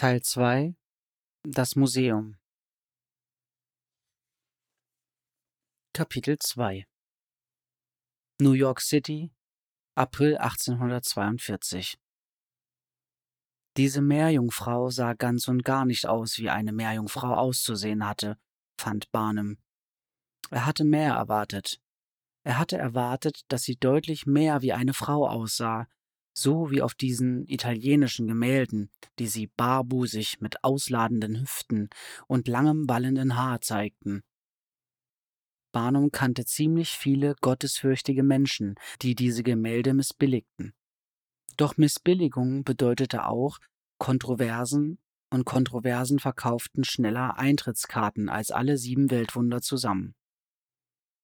Teil 2 Das Museum Kapitel 2 New York City, April 1842 Diese Meerjungfrau sah ganz und gar nicht aus, wie eine Meerjungfrau auszusehen hatte, fand Barnum. Er hatte mehr erwartet. Er hatte erwartet, dass sie deutlich mehr wie eine Frau aussah, so wie auf diesen italienischen Gemälden, die sie barbusig mit ausladenden Hüften und langem wallenden Haar zeigten. Barnum kannte ziemlich viele gottesfürchtige Menschen, die diese Gemälde missbilligten. Doch Missbilligung bedeutete auch Kontroversen, und Kontroversen verkauften schneller Eintrittskarten als alle sieben Weltwunder zusammen.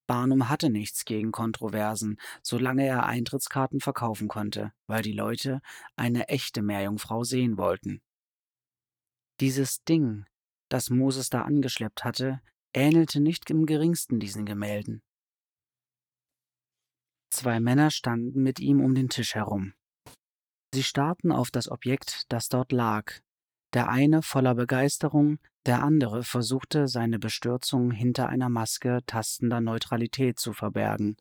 Barnum hatte nichts gegen Kontroversen, solange er Eintrittskarten verkaufen konnte, weil die Leute eine echte Meerjungfrau sehen wollten. Dieses Ding, das Moses da angeschleppt hatte, ähnelte nicht im geringsten diesen Gemälden. Zwei Männer standen mit ihm um den Tisch herum. Sie starrten auf das Objekt, das dort lag, der eine voller Begeisterung, der andere versuchte, seine Bestürzung hinter einer Maske tastender Neutralität zu verbergen.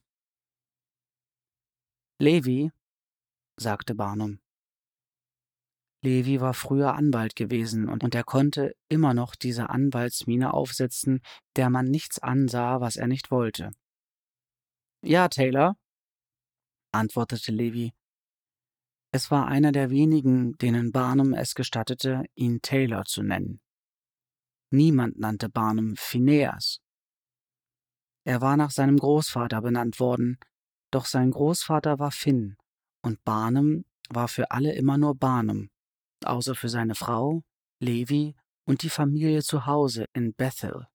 Levi, sagte Barnum. Levi war früher Anwalt gewesen und er konnte immer noch diese Anwaltsmiene aufsetzen, der man nichts ansah, was er nicht wollte. Ja, Taylor, antwortete Levi. Es war einer der wenigen, denen Barnum es gestattete, ihn Taylor zu nennen. Niemand nannte Barnum Phineas. Er war nach seinem Großvater benannt worden, doch sein Großvater war Finn und Barnum war für alle immer nur Barnum, außer für seine Frau, Levi und die Familie zu Hause in Bethel.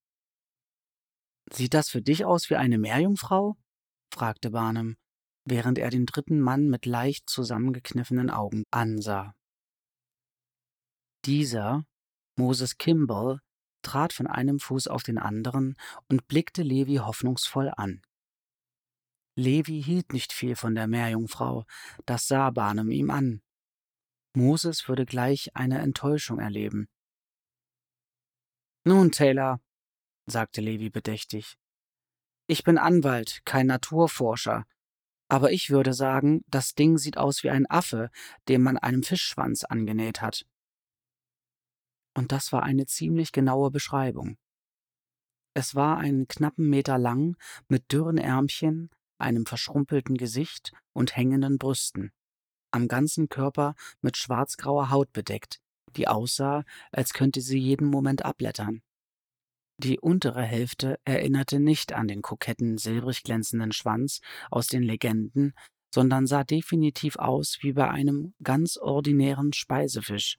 Sieht das für dich aus wie eine Meerjungfrau? fragte Barnum, während er den dritten Mann mit leicht zusammengekniffenen Augen ansah. Dieser, Moses Kimball, trat von einem Fuß auf den anderen und blickte Levi hoffnungsvoll an. Levi hielt nicht viel von der Meerjungfrau, das sah Barnum ihm an. Moses würde gleich eine Enttäuschung erleben. Nun, Taylor, sagte Levi bedächtig, ich bin Anwalt, kein Naturforscher, aber ich würde sagen, das Ding sieht aus wie ein Affe, dem man einen Fischschwanz angenäht hat. Und das war eine ziemlich genaue Beschreibung. Es war einen knappen Meter lang, mit dürren Ärmchen, einem verschrumpelten Gesicht und hängenden Brüsten, am ganzen Körper mit schwarzgrauer Haut bedeckt, die aussah, als könnte sie jeden Moment abblättern. Die untere Hälfte erinnerte nicht an den koketten, silbrig glänzenden Schwanz aus den Legenden, sondern sah definitiv aus wie bei einem ganz ordinären Speisefisch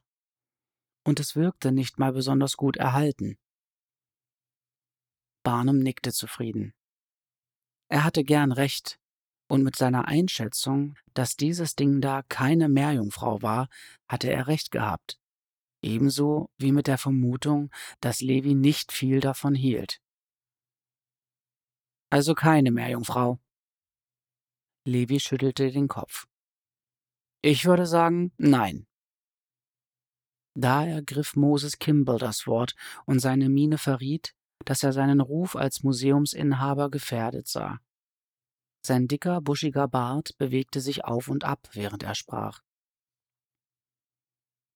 und es wirkte nicht mal besonders gut erhalten. Barnum nickte zufrieden. Er hatte gern recht, und mit seiner Einschätzung, dass dieses Ding da keine Meerjungfrau war, hatte er recht gehabt. Ebenso wie mit der Vermutung, dass Levi nicht viel davon hielt. Also keine Meerjungfrau. Levi schüttelte den Kopf. Ich würde sagen, nein. Da ergriff Moses Kimball das Wort, und seine Miene verriet, dass er seinen Ruf als Museumsinhaber gefährdet sah. Sein dicker, buschiger Bart bewegte sich auf und ab, während er sprach.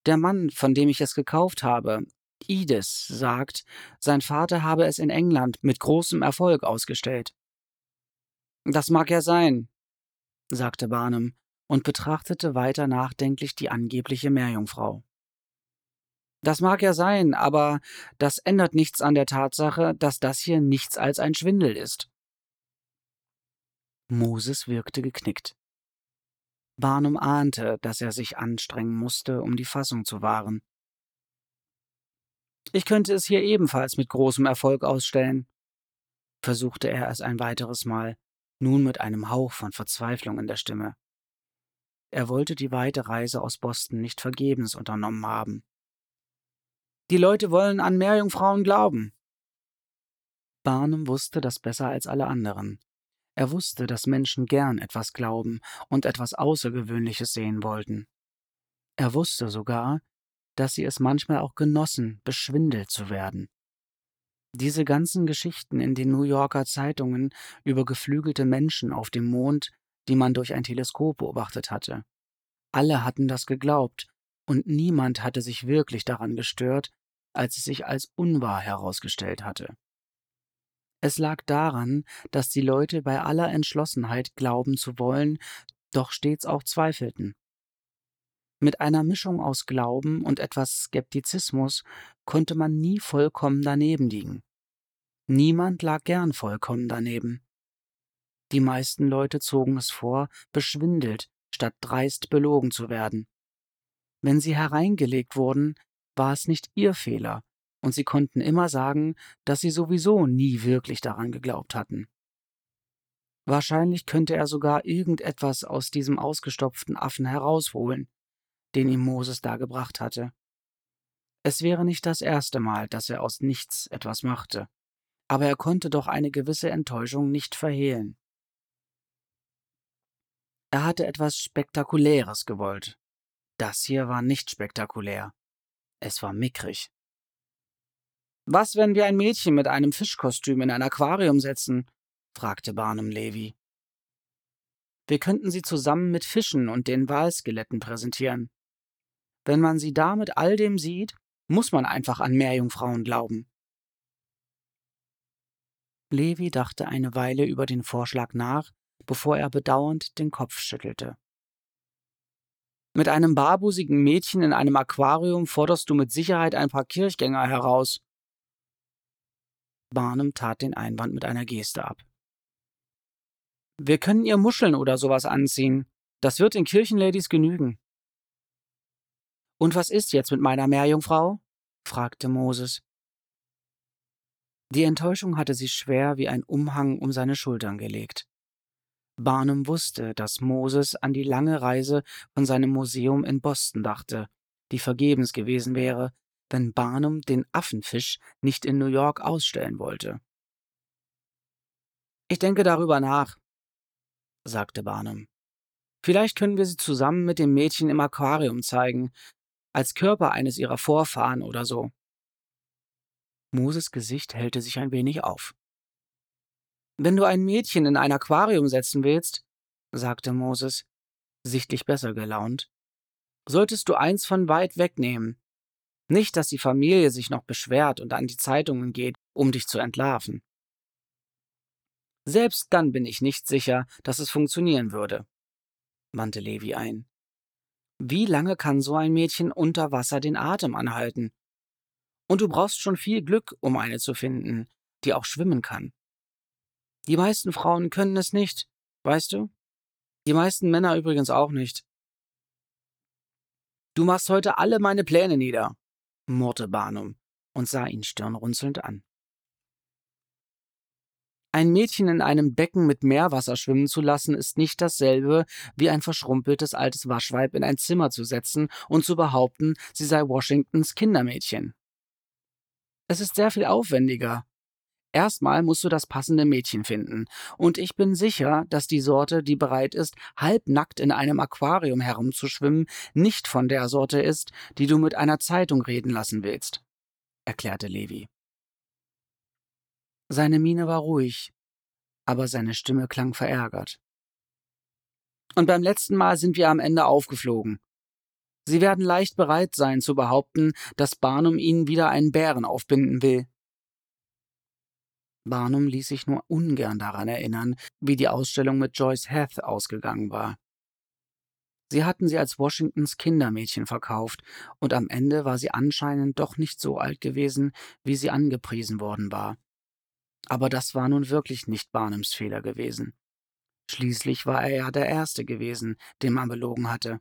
Der Mann, von dem ich es gekauft habe, Edith, sagt, sein Vater habe es in England mit großem Erfolg ausgestellt. Das mag ja sein, sagte Barnum und betrachtete weiter nachdenklich die angebliche Meerjungfrau. Das mag ja sein, aber das ändert nichts an der Tatsache, dass das hier nichts als ein Schwindel ist. Moses wirkte geknickt. Barnum ahnte, dass er sich anstrengen musste, um die Fassung zu wahren. Ich könnte es hier ebenfalls mit großem Erfolg ausstellen, versuchte er es ein weiteres Mal, nun mit einem Hauch von Verzweiflung in der Stimme. Er wollte die weite Reise aus Boston nicht vergebens unternommen haben. Die Leute wollen an Meerjungfrauen glauben. Barnum wusste das besser als alle anderen. Er wusste, dass Menschen gern etwas glauben und etwas Außergewöhnliches sehen wollten. Er wusste sogar, dass sie es manchmal auch genossen, beschwindelt zu werden. Diese ganzen Geschichten in den New Yorker Zeitungen über geflügelte Menschen auf dem Mond, die man durch ein Teleskop beobachtet hatte. Alle hatten das geglaubt, und niemand hatte sich wirklich daran gestört, als es sich als unwahr herausgestellt hatte. Es lag daran, dass die Leute bei aller Entschlossenheit glauben zu wollen, doch stets auch zweifelten. Mit einer Mischung aus Glauben und etwas Skeptizismus konnte man nie vollkommen daneben liegen. Niemand lag gern vollkommen daneben. Die meisten Leute zogen es vor, beschwindelt, statt dreist belogen zu werden. Wenn sie hereingelegt wurden, war es nicht ihr Fehler, und sie konnten immer sagen, dass sie sowieso nie wirklich daran geglaubt hatten. Wahrscheinlich könnte er sogar irgendetwas aus diesem ausgestopften Affen herausholen, den ihm Moses da gebracht hatte. Es wäre nicht das erste Mal, dass er aus nichts etwas machte, aber er konnte doch eine gewisse Enttäuschung nicht verhehlen. Er hatte etwas Spektakuläres gewollt. Das hier war nicht spektakulär. Es war mickrig. Was, wenn wir ein Mädchen mit einem Fischkostüm in ein Aquarium setzen? fragte Barnum Levi. Wir könnten sie zusammen mit Fischen und den Walskeletten präsentieren. Wenn man sie da mit all dem sieht, muss man einfach an Meerjungfrauen glauben. Levi dachte eine Weile über den Vorschlag nach, bevor er bedauernd den Kopf schüttelte. Mit einem barbusigen Mädchen in einem Aquarium forderst du mit Sicherheit ein paar Kirchgänger heraus. Barnum tat den Einwand mit einer Geste ab. Wir können ihr Muscheln oder sowas anziehen. Das wird den Kirchenladies genügen. Und was ist jetzt mit meiner Meerjungfrau? fragte Moses. Die Enttäuschung hatte sich schwer wie ein Umhang um seine Schultern gelegt. Barnum wusste, dass Moses an die lange Reise von seinem Museum in Boston dachte, die vergebens gewesen wäre, wenn Barnum den Affenfisch nicht in New York ausstellen wollte. Ich denke darüber nach, sagte Barnum. Vielleicht können wir sie zusammen mit dem Mädchen im Aquarium zeigen, als Körper eines ihrer Vorfahren oder so. Moses Gesicht hellte sich ein wenig auf. Wenn du ein Mädchen in ein Aquarium setzen willst, sagte Moses, sichtlich besser gelaunt, solltest du eins von weit wegnehmen. Nicht, dass die Familie sich noch beschwert und an die Zeitungen geht, um dich zu entlarven. Selbst dann bin ich nicht sicher, dass es funktionieren würde, wandte Levi ein. Wie lange kann so ein Mädchen unter Wasser den Atem anhalten? Und du brauchst schon viel Glück, um eine zu finden, die auch schwimmen kann. Die meisten Frauen können es nicht, weißt du? Die meisten Männer übrigens auch nicht. Du machst heute alle meine Pläne nieder, murrte Barnum und sah ihn stirnrunzelnd an. Ein Mädchen in einem Becken mit Meerwasser schwimmen zu lassen, ist nicht dasselbe, wie ein verschrumpeltes altes Waschweib in ein Zimmer zu setzen und zu behaupten, sie sei Washingtons Kindermädchen. Es ist sehr viel aufwendiger, Erstmal musst du das passende Mädchen finden. Und ich bin sicher, dass die Sorte, die bereit ist, halbnackt in einem Aquarium herumzuschwimmen, nicht von der Sorte ist, die du mit einer Zeitung reden lassen willst, erklärte Levi. Seine Miene war ruhig, aber seine Stimme klang verärgert. Und beim letzten Mal sind wir am Ende aufgeflogen. Sie werden leicht bereit sein zu behaupten, dass Barnum ihnen wieder einen Bären aufbinden will. Barnum ließ sich nur ungern daran erinnern, wie die Ausstellung mit Joyce Heth ausgegangen war. Sie hatten sie als Washingtons Kindermädchen verkauft, und am Ende war sie anscheinend doch nicht so alt gewesen, wie sie angepriesen worden war. Aber das war nun wirklich nicht Barnums Fehler gewesen. Schließlich war er ja der Erste gewesen, den man belogen hatte.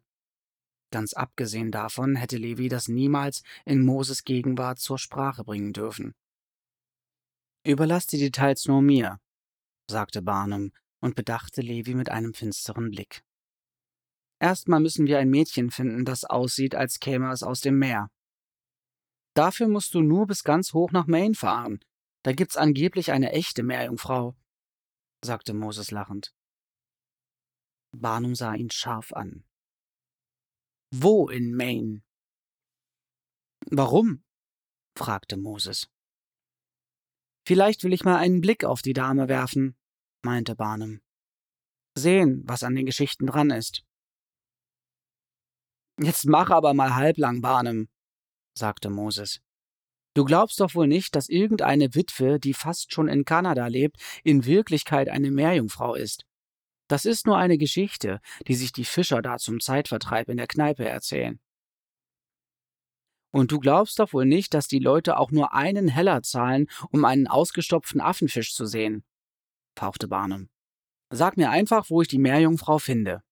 Ganz abgesehen davon hätte Levi das niemals in Moses Gegenwart zur Sprache bringen dürfen. Überlass die Details nur mir, sagte Barnum und bedachte Levi mit einem finsteren Blick. Erstmal müssen wir ein Mädchen finden, das aussieht, als käme es aus dem Meer. Dafür musst du nur bis ganz hoch nach Maine fahren. Da gibt's angeblich eine echte Meerjungfrau, sagte Moses lachend. Barnum sah ihn scharf an. Wo in Maine? Warum? fragte Moses. Vielleicht will ich mal einen Blick auf die Dame werfen, meinte Barnum. Sehen, was an den Geschichten dran ist. Jetzt mach aber mal halblang, Barnum, sagte Moses. Du glaubst doch wohl nicht, dass irgendeine Witwe, die fast schon in Kanada lebt, in Wirklichkeit eine Meerjungfrau ist. Das ist nur eine Geschichte, die sich die Fischer da zum Zeitvertreib in der Kneipe erzählen. Und du glaubst doch wohl nicht, dass die Leute auch nur einen Heller zahlen, um einen ausgestopften Affenfisch zu sehen, fauchte Barnum. Sag mir einfach, wo ich die Meerjungfrau finde.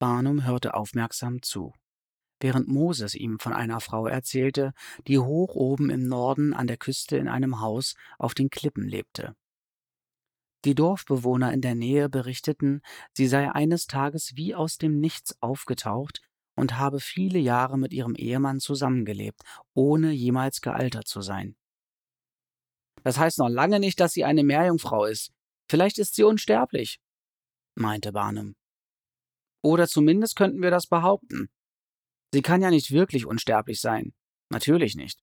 Barnum hörte aufmerksam zu, während Moses ihm von einer Frau erzählte, die hoch oben im Norden an der Küste in einem Haus auf den Klippen lebte. Die Dorfbewohner in der Nähe berichteten, sie sei eines Tages wie aus dem Nichts aufgetaucht und habe viele Jahre mit ihrem Ehemann zusammengelebt, ohne jemals gealtert zu sein. Das heißt noch lange nicht, dass sie eine Meerjungfrau ist. Vielleicht ist sie unsterblich, meinte Barnum. Oder zumindest könnten wir das behaupten. Sie kann ja nicht wirklich unsterblich sein. Natürlich nicht.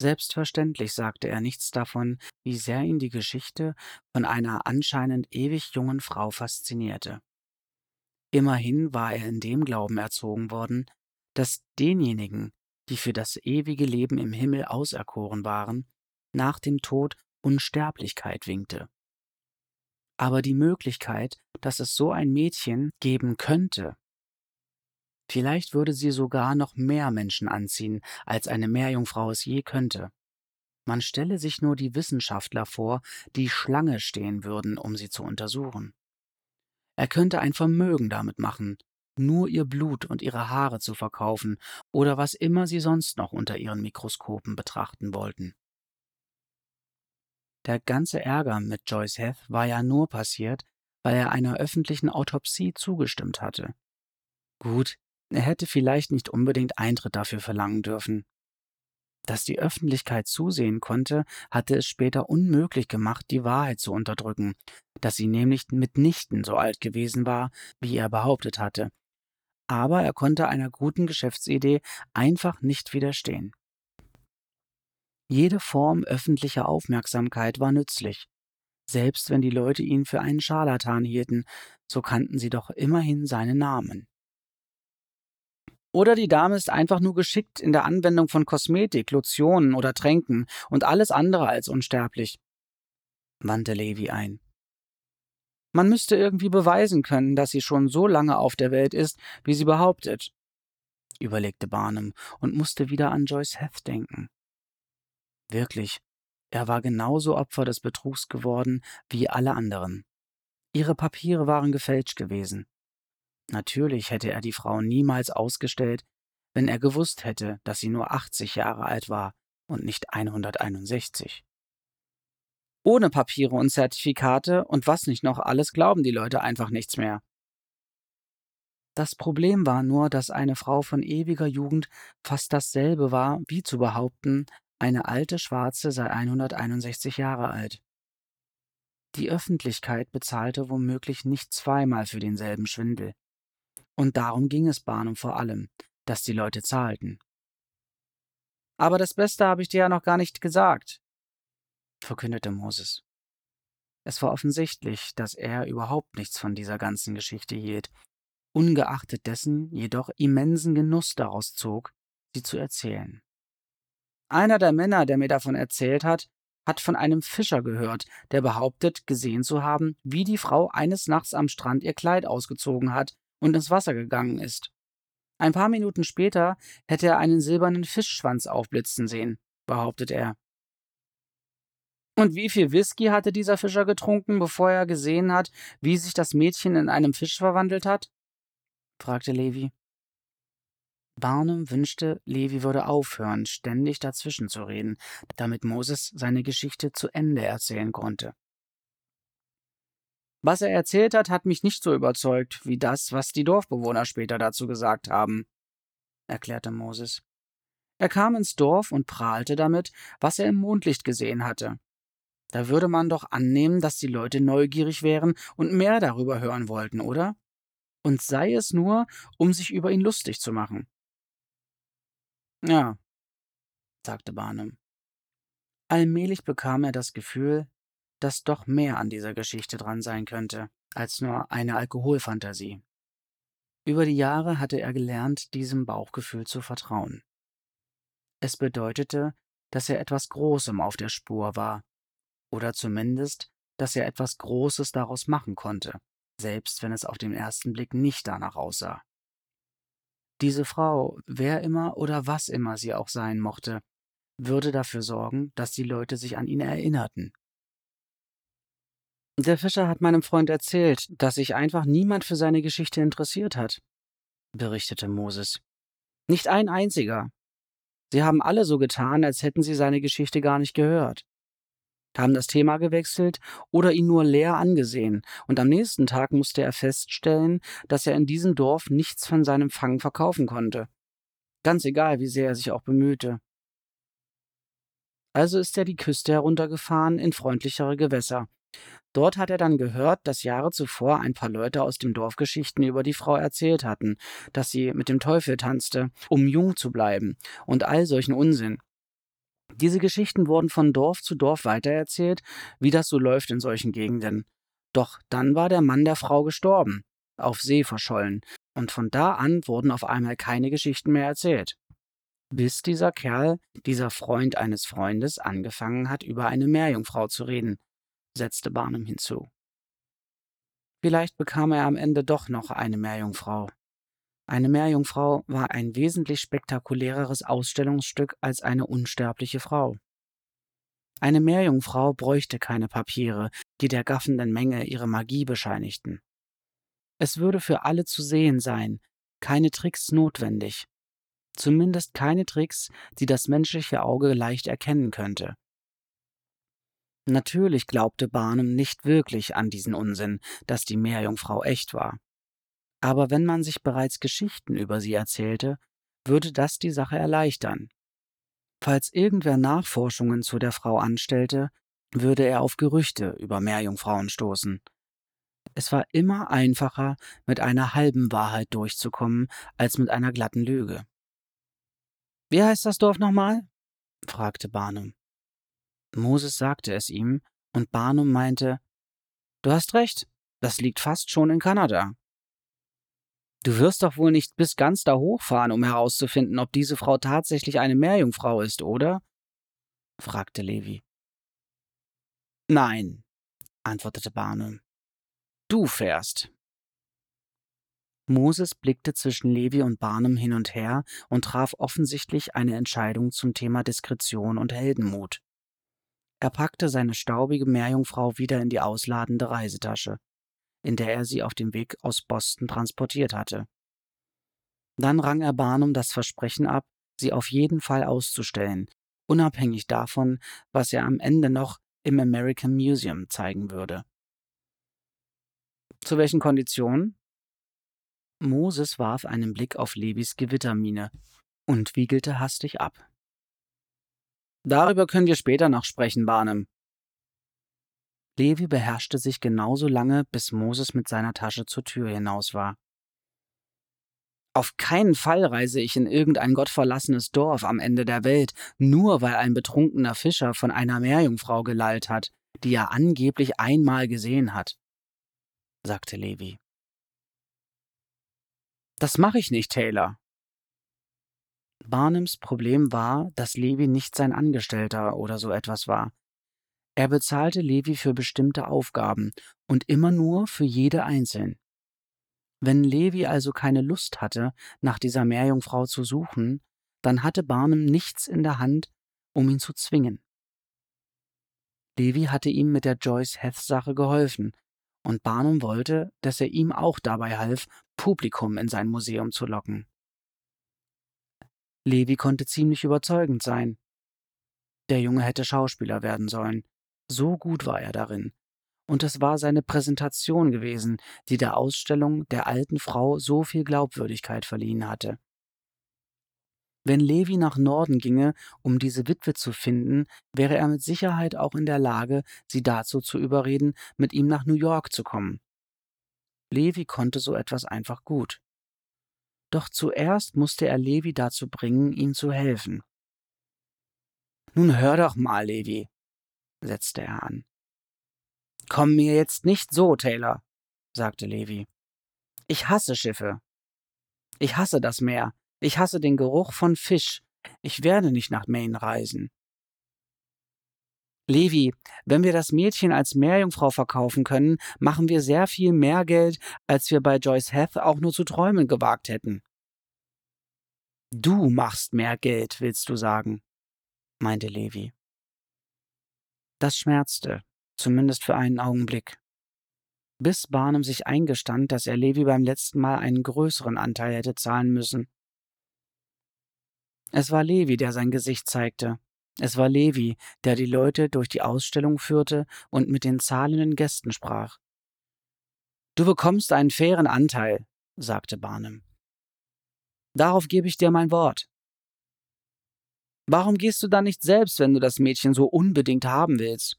Selbstverständlich sagte er nichts davon, wie sehr ihn die Geschichte von einer anscheinend ewig jungen Frau faszinierte. Immerhin war er in dem Glauben erzogen worden, dass denjenigen, die für das ewige Leben im Himmel auserkoren waren, nach dem Tod Unsterblichkeit winkte. Aber die Möglichkeit, dass es so ein Mädchen geben könnte, vielleicht würde sie sogar noch mehr Menschen anziehen, als eine Meerjungfrau es je könnte. Man stelle sich nur die Wissenschaftler vor, die Schlange stehen würden, um sie zu untersuchen. Er könnte ein Vermögen damit machen, nur ihr Blut und ihre Haare zu verkaufen oder was immer sie sonst noch unter ihren Mikroskopen betrachten wollten. Der ganze Ärger mit Joyce Heth war ja nur passiert, weil er einer öffentlichen Autopsie zugestimmt hatte. Gut, er hätte vielleicht nicht unbedingt Eintritt dafür verlangen dürfen. Dass die Öffentlichkeit zusehen konnte, hatte es später unmöglich gemacht, die Wahrheit zu unterdrücken, dass sie nämlich mitnichten so alt gewesen war, wie er behauptet hatte. Aber er konnte einer guten Geschäftsidee einfach nicht widerstehen. Jede Form öffentlicher Aufmerksamkeit war nützlich. Selbst wenn die Leute ihn für einen Scharlatan hielten, so kannten sie doch immerhin seinen Namen. Oder die Dame ist einfach nur geschickt in der Anwendung von Kosmetik, Lotionen oder Tränken und alles andere als unsterblich, wandte Levi ein. Man müsste irgendwie beweisen können, dass sie schon so lange auf der Welt ist, wie sie behauptet, überlegte Barnum und musste wieder an Joyce Heth denken. Wirklich, er war genauso Opfer des Betrugs geworden wie alle anderen. Ihre Papiere waren gefälscht gewesen. Natürlich hätte er die Frau niemals ausgestellt, wenn er gewusst hätte, dass sie nur 80 Jahre alt war und nicht 161. Ohne Papiere und Zertifikate und was nicht noch alles glauben die Leute einfach nichts mehr. Das Problem war nur, dass eine Frau von ewiger Jugend fast dasselbe war, wie zu behaupten, eine alte Schwarze sei 161 Jahre alt. Die Öffentlichkeit bezahlte womöglich nicht zweimal für denselben Schwindel. Und darum ging es Barnum vor allem, dass die Leute zahlten. Aber das Beste habe ich dir ja noch gar nicht gesagt, verkündete Moses. Es war offensichtlich, dass er überhaupt nichts von dieser ganzen Geschichte hielt, ungeachtet dessen jedoch immensen Genuss daraus zog, sie zu erzählen. Einer der Männer, der mir davon erzählt hat, hat von einem Fischer gehört, der behauptet, gesehen zu haben, wie die Frau eines Nachts am Strand ihr Kleid ausgezogen hat und ins Wasser gegangen ist. Ein paar Minuten später hätte er einen silbernen Fischschwanz aufblitzen sehen, behauptet er. Und wie viel Whisky hatte dieser Fischer getrunken, bevor er gesehen hat, wie sich das Mädchen in einem Fisch verwandelt hat? fragte Levi. Barnum wünschte, Levi würde aufhören, ständig dazwischen zu reden, damit Moses seine Geschichte zu Ende erzählen konnte. Was er erzählt hat, hat mich nicht so überzeugt wie das, was die Dorfbewohner später dazu gesagt haben, erklärte Moses. Er kam ins Dorf und prahlte damit, was er im Mondlicht gesehen hatte. Da würde man doch annehmen, dass die Leute neugierig wären und mehr darüber hören wollten, oder? Und sei es nur, um sich über ihn lustig zu machen. Ja, sagte Barnum. Allmählich bekam er das Gefühl, dass doch mehr an dieser Geschichte dran sein könnte, als nur eine Alkoholfantasie. Über die Jahre hatte er gelernt, diesem Bauchgefühl zu vertrauen. Es bedeutete, dass er etwas Großem auf der Spur war, oder zumindest, dass er etwas Großes daraus machen konnte, selbst wenn es auf den ersten Blick nicht danach aussah. Diese Frau, wer immer oder was immer sie auch sein mochte, würde dafür sorgen, dass die Leute sich an ihn erinnerten. Der Fischer hat meinem Freund erzählt, dass sich einfach niemand für seine Geschichte interessiert hat, berichtete Moses. Nicht ein einziger. Sie haben alle so getan, als hätten sie seine Geschichte gar nicht gehört haben das Thema gewechselt oder ihn nur leer angesehen, und am nächsten Tag musste er feststellen, dass er in diesem Dorf nichts von seinem Fang verkaufen konnte. Ganz egal, wie sehr er sich auch bemühte. Also ist er die Küste heruntergefahren in freundlichere Gewässer. Dort hat er dann gehört, dass Jahre zuvor ein paar Leute aus dem Dorf Geschichten über die Frau erzählt hatten, dass sie mit dem Teufel tanzte, um jung zu bleiben, und all solchen Unsinn. Diese Geschichten wurden von Dorf zu Dorf weitererzählt, wie das so läuft in solchen Gegenden. Doch dann war der Mann der Frau gestorben, auf See verschollen, und von da an wurden auf einmal keine Geschichten mehr erzählt. Bis dieser Kerl, dieser Freund eines Freundes, angefangen hat, über eine Meerjungfrau zu reden, setzte Barnum hinzu. Vielleicht bekam er am Ende doch noch eine Meerjungfrau, eine Meerjungfrau war ein wesentlich spektakuläreres Ausstellungsstück als eine unsterbliche Frau. Eine Meerjungfrau bräuchte keine Papiere, die der gaffenden Menge ihre Magie bescheinigten. Es würde für alle zu sehen sein, keine Tricks notwendig. Zumindest keine Tricks, die das menschliche Auge leicht erkennen könnte. Natürlich glaubte Barnum nicht wirklich an diesen Unsinn, dass die Meerjungfrau echt war. Aber wenn man sich bereits Geschichten über sie erzählte, würde das die Sache erleichtern. Falls irgendwer Nachforschungen zu der Frau anstellte, würde er auf Gerüchte über Meerjungfrauen stoßen. Es war immer einfacher, mit einer halben Wahrheit durchzukommen, als mit einer glatten Lüge. Wie heißt das Dorf nochmal? fragte Barnum. Moses sagte es ihm, und Barnum meinte, Du hast recht, das liegt fast schon in Kanada. Du wirst doch wohl nicht bis ganz da hochfahren, um herauszufinden, ob diese Frau tatsächlich eine Meerjungfrau ist, oder? fragte Levi. Nein, antwortete Barnum. Du fährst. Moses blickte zwischen Levi und Barnum hin und her und traf offensichtlich eine Entscheidung zum Thema Diskretion und Heldenmut. Er packte seine staubige Meerjungfrau wieder in die ausladende Reisetasche in der er sie auf dem Weg aus Boston transportiert hatte. Dann rang er Barnum das Versprechen ab, sie auf jeden Fall auszustellen, unabhängig davon, was er am Ende noch im American Museum zeigen würde. Zu welchen Konditionen? Moses warf einen Blick auf Levis Gewittermine und wiegelte hastig ab. Darüber können wir später noch sprechen, Barnum, Levi beherrschte sich genauso lange, bis Moses mit seiner Tasche zur Tür hinaus war. Auf keinen Fall reise ich in irgendein gottverlassenes Dorf am Ende der Welt, nur weil ein betrunkener Fischer von einer Meerjungfrau gelallt hat, die er angeblich einmal gesehen hat, sagte Levi. Das mache ich nicht, Taylor. Barnums Problem war, dass Levi nicht sein Angestellter oder so etwas war. Er bezahlte Levi für bestimmte Aufgaben und immer nur für jede einzeln. Wenn Levi also keine Lust hatte, nach dieser Meerjungfrau zu suchen, dann hatte Barnum nichts in der Hand, um ihn zu zwingen. Levi hatte ihm mit der Joyce Heth-Sache geholfen, und Barnum wollte, dass er ihm auch dabei half, Publikum in sein Museum zu locken. Levi konnte ziemlich überzeugend sein. Der Junge hätte Schauspieler werden sollen, so gut war er darin. Und es war seine Präsentation gewesen, die der Ausstellung der alten Frau so viel Glaubwürdigkeit verliehen hatte. Wenn Levi nach Norden ginge, um diese Witwe zu finden, wäre er mit Sicherheit auch in der Lage, sie dazu zu überreden, mit ihm nach New York zu kommen. Levi konnte so etwas einfach gut. Doch zuerst musste er Levi dazu bringen, ihm zu helfen. Nun hör doch mal, Levi, setzte er an. Komm mir jetzt nicht so, Taylor, sagte Levi. Ich hasse Schiffe. Ich hasse das Meer. Ich hasse den Geruch von Fisch. Ich werde nicht nach Maine reisen. Levi, wenn wir das Mädchen als Meerjungfrau verkaufen können, machen wir sehr viel mehr Geld, als wir bei Joyce Heth auch nur zu träumen gewagt hätten. Du machst mehr Geld, willst du sagen, meinte Levi. Das schmerzte, zumindest für einen Augenblick. Bis Barnum sich eingestand, dass er Levi beim letzten Mal einen größeren Anteil hätte zahlen müssen. Es war Levi, der sein Gesicht zeigte, es war Levi, der die Leute durch die Ausstellung führte und mit den zahlenden Gästen sprach. Du bekommst einen fairen Anteil, sagte Barnum. Darauf gebe ich dir mein Wort. Warum gehst du dann nicht selbst, wenn du das Mädchen so unbedingt haben willst?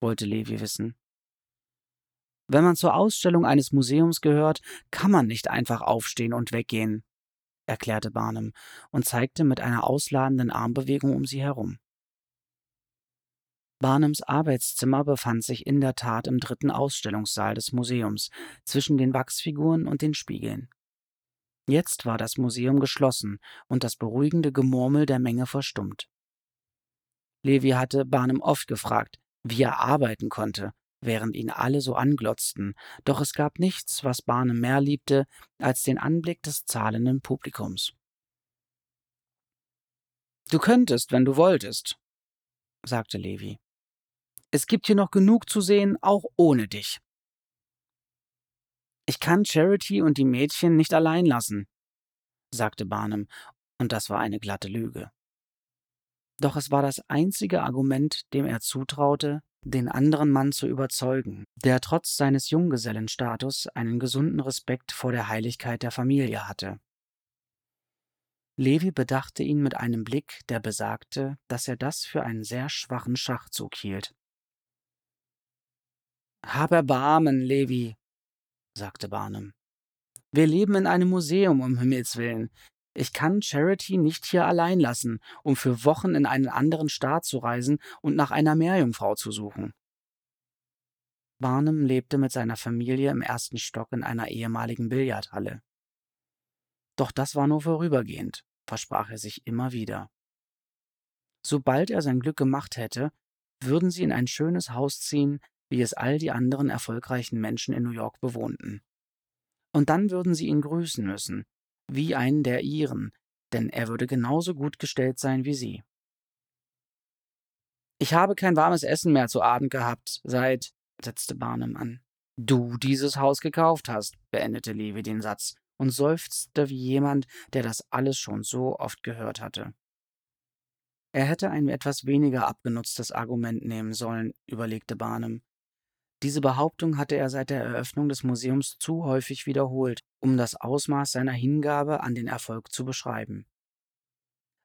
wollte Levi wissen. Wenn man zur Ausstellung eines Museums gehört, kann man nicht einfach aufstehen und weggehen, erklärte Barnum und zeigte mit einer ausladenden Armbewegung um sie herum. Barnums Arbeitszimmer befand sich in der Tat im dritten Ausstellungssaal des Museums, zwischen den Wachsfiguren und den Spiegeln. Jetzt war das Museum geschlossen und das beruhigende Gemurmel der Menge verstummt. Levi hatte Barnum oft gefragt, wie er arbeiten konnte, während ihn alle so anglotzten, doch es gab nichts, was Barnum mehr liebte, als den Anblick des zahlenden Publikums. Du könntest, wenn du wolltest, sagte Levi. Es gibt hier noch genug zu sehen, auch ohne dich. Ich kann Charity und die Mädchen nicht allein lassen, sagte Barnum, und das war eine glatte Lüge. Doch es war das einzige Argument, dem er zutraute, den anderen Mann zu überzeugen, der trotz seines Junggesellenstatus einen gesunden Respekt vor der Heiligkeit der Familie hatte. Levi bedachte ihn mit einem Blick, der besagte, dass er das für einen sehr schwachen Schachzug hielt. Hab Erbarmen, Levi, sagte Barnum. Wir leben in einem Museum, um Himmels willen. Ich kann Charity nicht hier allein lassen, um für Wochen in einen anderen Staat zu reisen und nach einer Meerjungfrau zu suchen. Barnum lebte mit seiner Familie im ersten Stock in einer ehemaligen Billardhalle. Doch das war nur vorübergehend, versprach er sich immer wieder. Sobald er sein Glück gemacht hätte, würden sie in ein schönes Haus ziehen, wie es all die anderen erfolgreichen Menschen in New York bewohnten. Und dann würden sie ihn grüßen müssen, wie einen der ihren, denn er würde genauso gut gestellt sein wie sie. Ich habe kein warmes Essen mehr zu Abend gehabt, seit, setzte Barnum an. Du dieses Haus gekauft hast, beendete Levi den Satz und seufzte wie jemand, der das alles schon so oft gehört hatte. Er hätte ein etwas weniger abgenutztes Argument nehmen sollen, überlegte Barnum. Diese Behauptung hatte er seit der Eröffnung des Museums zu häufig wiederholt, um das Ausmaß seiner Hingabe an den Erfolg zu beschreiben.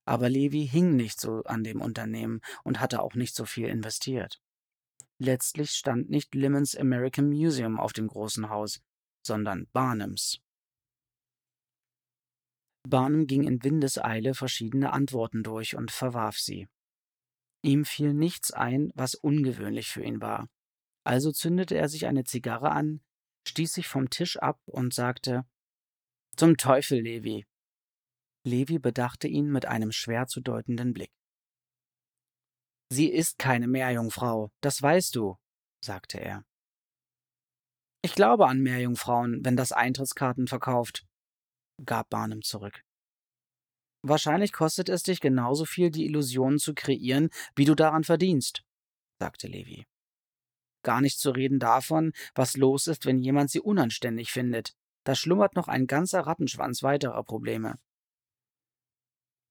Aber Levi hing nicht so an dem Unternehmen und hatte auch nicht so viel investiert. Letztlich stand nicht Lemons American Museum auf dem großen Haus, sondern Barnums. Barnum ging in Windeseile verschiedene Antworten durch und verwarf sie. Ihm fiel nichts ein, was ungewöhnlich für ihn war. Also zündete er sich eine Zigarre an, stieß sich vom Tisch ab und sagte Zum Teufel, Levi. Levi bedachte ihn mit einem schwer zu deutenden Blick. Sie ist keine Meerjungfrau, das weißt du, sagte er. Ich glaube an Meerjungfrauen, wenn das Eintrittskarten verkauft, gab Barnum zurück. Wahrscheinlich kostet es dich genauso viel, die Illusionen zu kreieren, wie du daran verdienst, sagte Levi. Gar nicht zu reden davon, was los ist, wenn jemand sie unanständig findet. Da schlummert noch ein ganzer Rattenschwanz weiterer Probleme.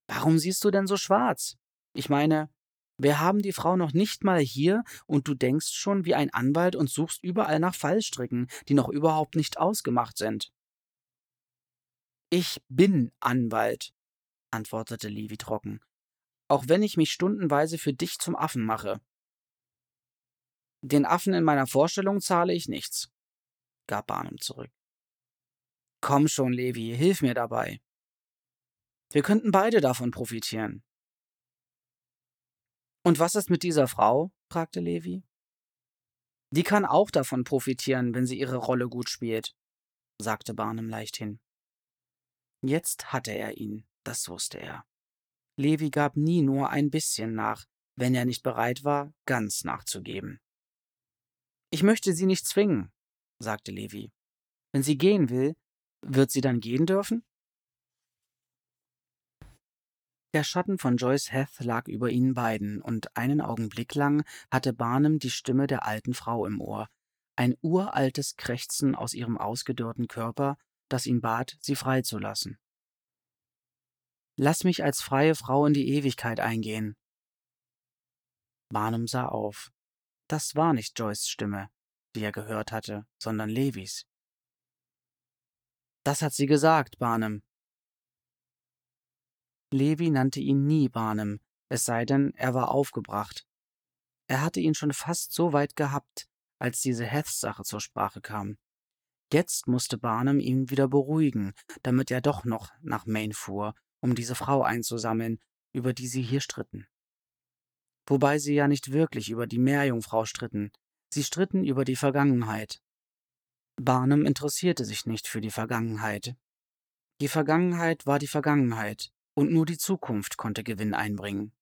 Warum siehst du denn so schwarz? Ich meine, wir haben die Frau noch nicht mal hier und du denkst schon wie ein Anwalt und suchst überall nach Fallstricken, die noch überhaupt nicht ausgemacht sind. Ich bin Anwalt, antwortete Levi trocken, auch wenn ich mich stundenweise für dich zum Affen mache. Den Affen in meiner Vorstellung zahle ich nichts, gab Barnum zurück. Komm schon, Levi, hilf mir dabei, Wir könnten beide davon profitieren. Und was ist mit dieser Frau? fragte Levi. Die kann auch davon profitieren, wenn sie ihre Rolle gut spielt, sagte Barnum leichthin. Jetzt hatte er ihn, das wusste er. Levi gab nie nur ein bisschen nach, wenn er nicht bereit war, ganz nachzugeben. Ich möchte sie nicht zwingen, sagte Levi. Wenn sie gehen will, wird sie dann gehen dürfen? Der Schatten von Joyce Heth lag über ihnen beiden, und einen Augenblick lang hatte Barnum die Stimme der alten Frau im Ohr, ein uraltes Krächzen aus ihrem ausgedörrten Körper, das ihn bat, sie freizulassen. Lass mich als freie Frau in die Ewigkeit eingehen. Barnum sah auf. Das war nicht Joyces Stimme, die er gehört hatte, sondern Levis. Das hat sie gesagt, Barnum. Levi nannte ihn nie Barnum, es sei denn, er war aufgebracht. Er hatte ihn schon fast so weit gehabt, als diese Heth-Sache zur Sprache kam. Jetzt musste Barnum ihn wieder beruhigen, damit er doch noch nach Maine fuhr um diese Frau einzusammeln, über die sie hier stritten. Wobei sie ja nicht wirklich über die Meerjungfrau stritten, sie stritten über die Vergangenheit. Barnum interessierte sich nicht für die Vergangenheit. Die Vergangenheit war die Vergangenheit, und nur die Zukunft konnte Gewinn einbringen.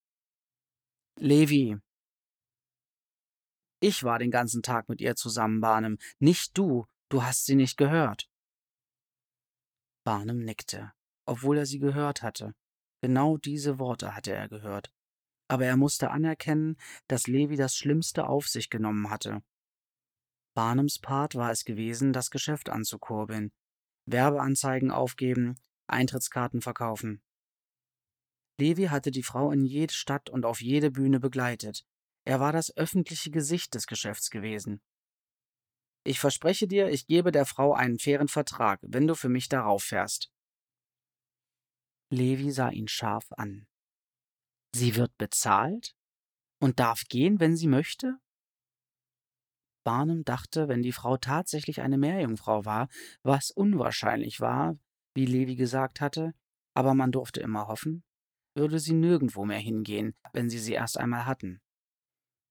Levi. Ich war den ganzen Tag mit ihr zusammen, Barnum, nicht du, du hast sie nicht gehört. Barnum nickte obwohl er sie gehört hatte. Genau diese Worte hatte er gehört. Aber er musste anerkennen, dass Levi das Schlimmste auf sich genommen hatte. Barnums Part war es gewesen, das Geschäft anzukurbeln, Werbeanzeigen aufgeben, Eintrittskarten verkaufen. Levi hatte die Frau in jede Stadt und auf jede Bühne begleitet. Er war das öffentliche Gesicht des Geschäfts gewesen. Ich verspreche dir, ich gebe der Frau einen fairen Vertrag, wenn du für mich darauf fährst. Levi sah ihn scharf an. Sie wird bezahlt und darf gehen, wenn sie möchte? Barnum dachte, wenn die Frau tatsächlich eine Meerjungfrau war, was unwahrscheinlich war, wie Levi gesagt hatte, aber man durfte immer hoffen, würde sie nirgendwo mehr hingehen, wenn sie sie erst einmal hatten.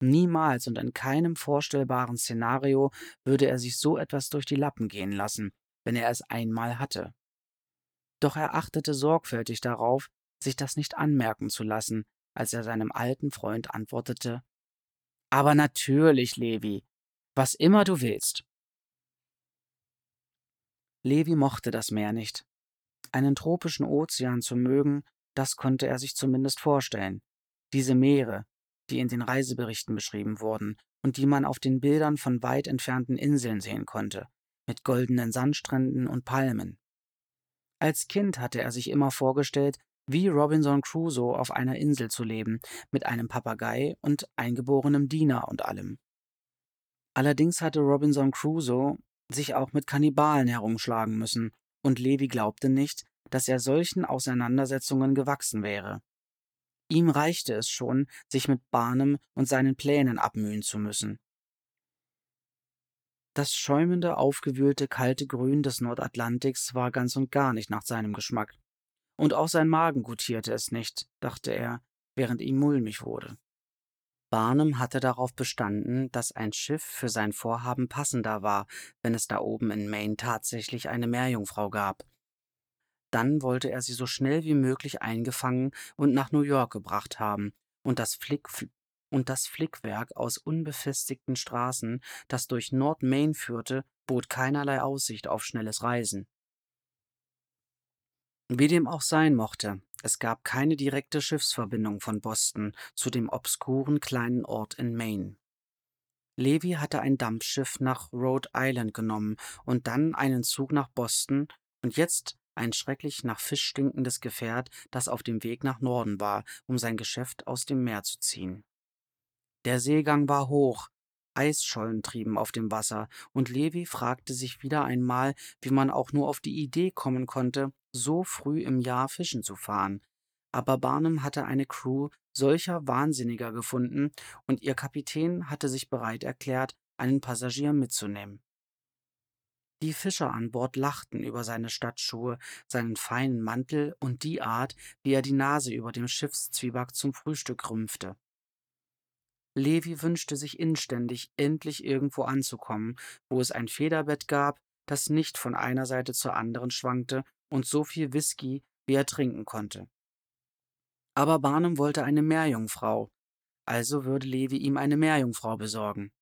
Niemals und in keinem vorstellbaren Szenario würde er sich so etwas durch die Lappen gehen lassen, wenn er es einmal hatte. Doch er achtete sorgfältig darauf, sich das nicht anmerken zu lassen, als er seinem alten Freund antwortete Aber natürlich, Levi, was immer du willst. Levi mochte das Meer nicht. Einen tropischen Ozean zu mögen, das konnte er sich zumindest vorstellen. Diese Meere, die in den Reiseberichten beschrieben wurden und die man auf den Bildern von weit entfernten Inseln sehen konnte, mit goldenen Sandstränden und Palmen. Als Kind hatte er sich immer vorgestellt, wie Robinson Crusoe auf einer Insel zu leben, mit einem Papagei und eingeborenem Diener und allem. Allerdings hatte Robinson Crusoe sich auch mit Kannibalen herumschlagen müssen, und Levi glaubte nicht, dass er solchen Auseinandersetzungen gewachsen wäre. Ihm reichte es schon, sich mit Barnum und seinen Plänen abmühen zu müssen. Das schäumende, aufgewühlte, kalte Grün des Nordatlantiks war ganz und gar nicht nach seinem Geschmack. Und auch sein Magen gutierte es nicht, dachte er, während ihm mulmig wurde. Barnum hatte darauf bestanden, dass ein Schiff für sein Vorhaben passender war, wenn es da oben in Maine tatsächlich eine Meerjungfrau gab. Dann wollte er sie so schnell wie möglich eingefangen und nach New York gebracht haben und das Flick, und das Flickwerk aus unbefestigten Straßen, das durch Nord-Maine führte, bot keinerlei Aussicht auf schnelles Reisen. Wie dem auch sein mochte, es gab keine direkte Schiffsverbindung von Boston zu dem obskuren kleinen Ort in Maine. Levi hatte ein Dampfschiff nach Rhode Island genommen und dann einen Zug nach Boston und jetzt ein schrecklich nach Fisch stinkendes Gefährt, das auf dem Weg nach Norden war, um sein Geschäft aus dem Meer zu ziehen. Der Seegang war hoch, Eisschollen trieben auf dem Wasser, und Levi fragte sich wieder einmal, wie man auch nur auf die Idee kommen konnte, so früh im Jahr fischen zu fahren. Aber Barnum hatte eine Crew solcher Wahnsinniger gefunden, und ihr Kapitän hatte sich bereit erklärt, einen Passagier mitzunehmen. Die Fischer an Bord lachten über seine Stadtschuhe, seinen feinen Mantel und die Art, wie er die Nase über dem Schiffszwieback zum Frühstück rümpfte. Levi wünschte sich inständig, endlich irgendwo anzukommen, wo es ein Federbett gab, das nicht von einer Seite zur anderen schwankte und so viel Whisky, wie er trinken konnte. Aber Barnum wollte eine Meerjungfrau, also würde Levi ihm eine Meerjungfrau besorgen.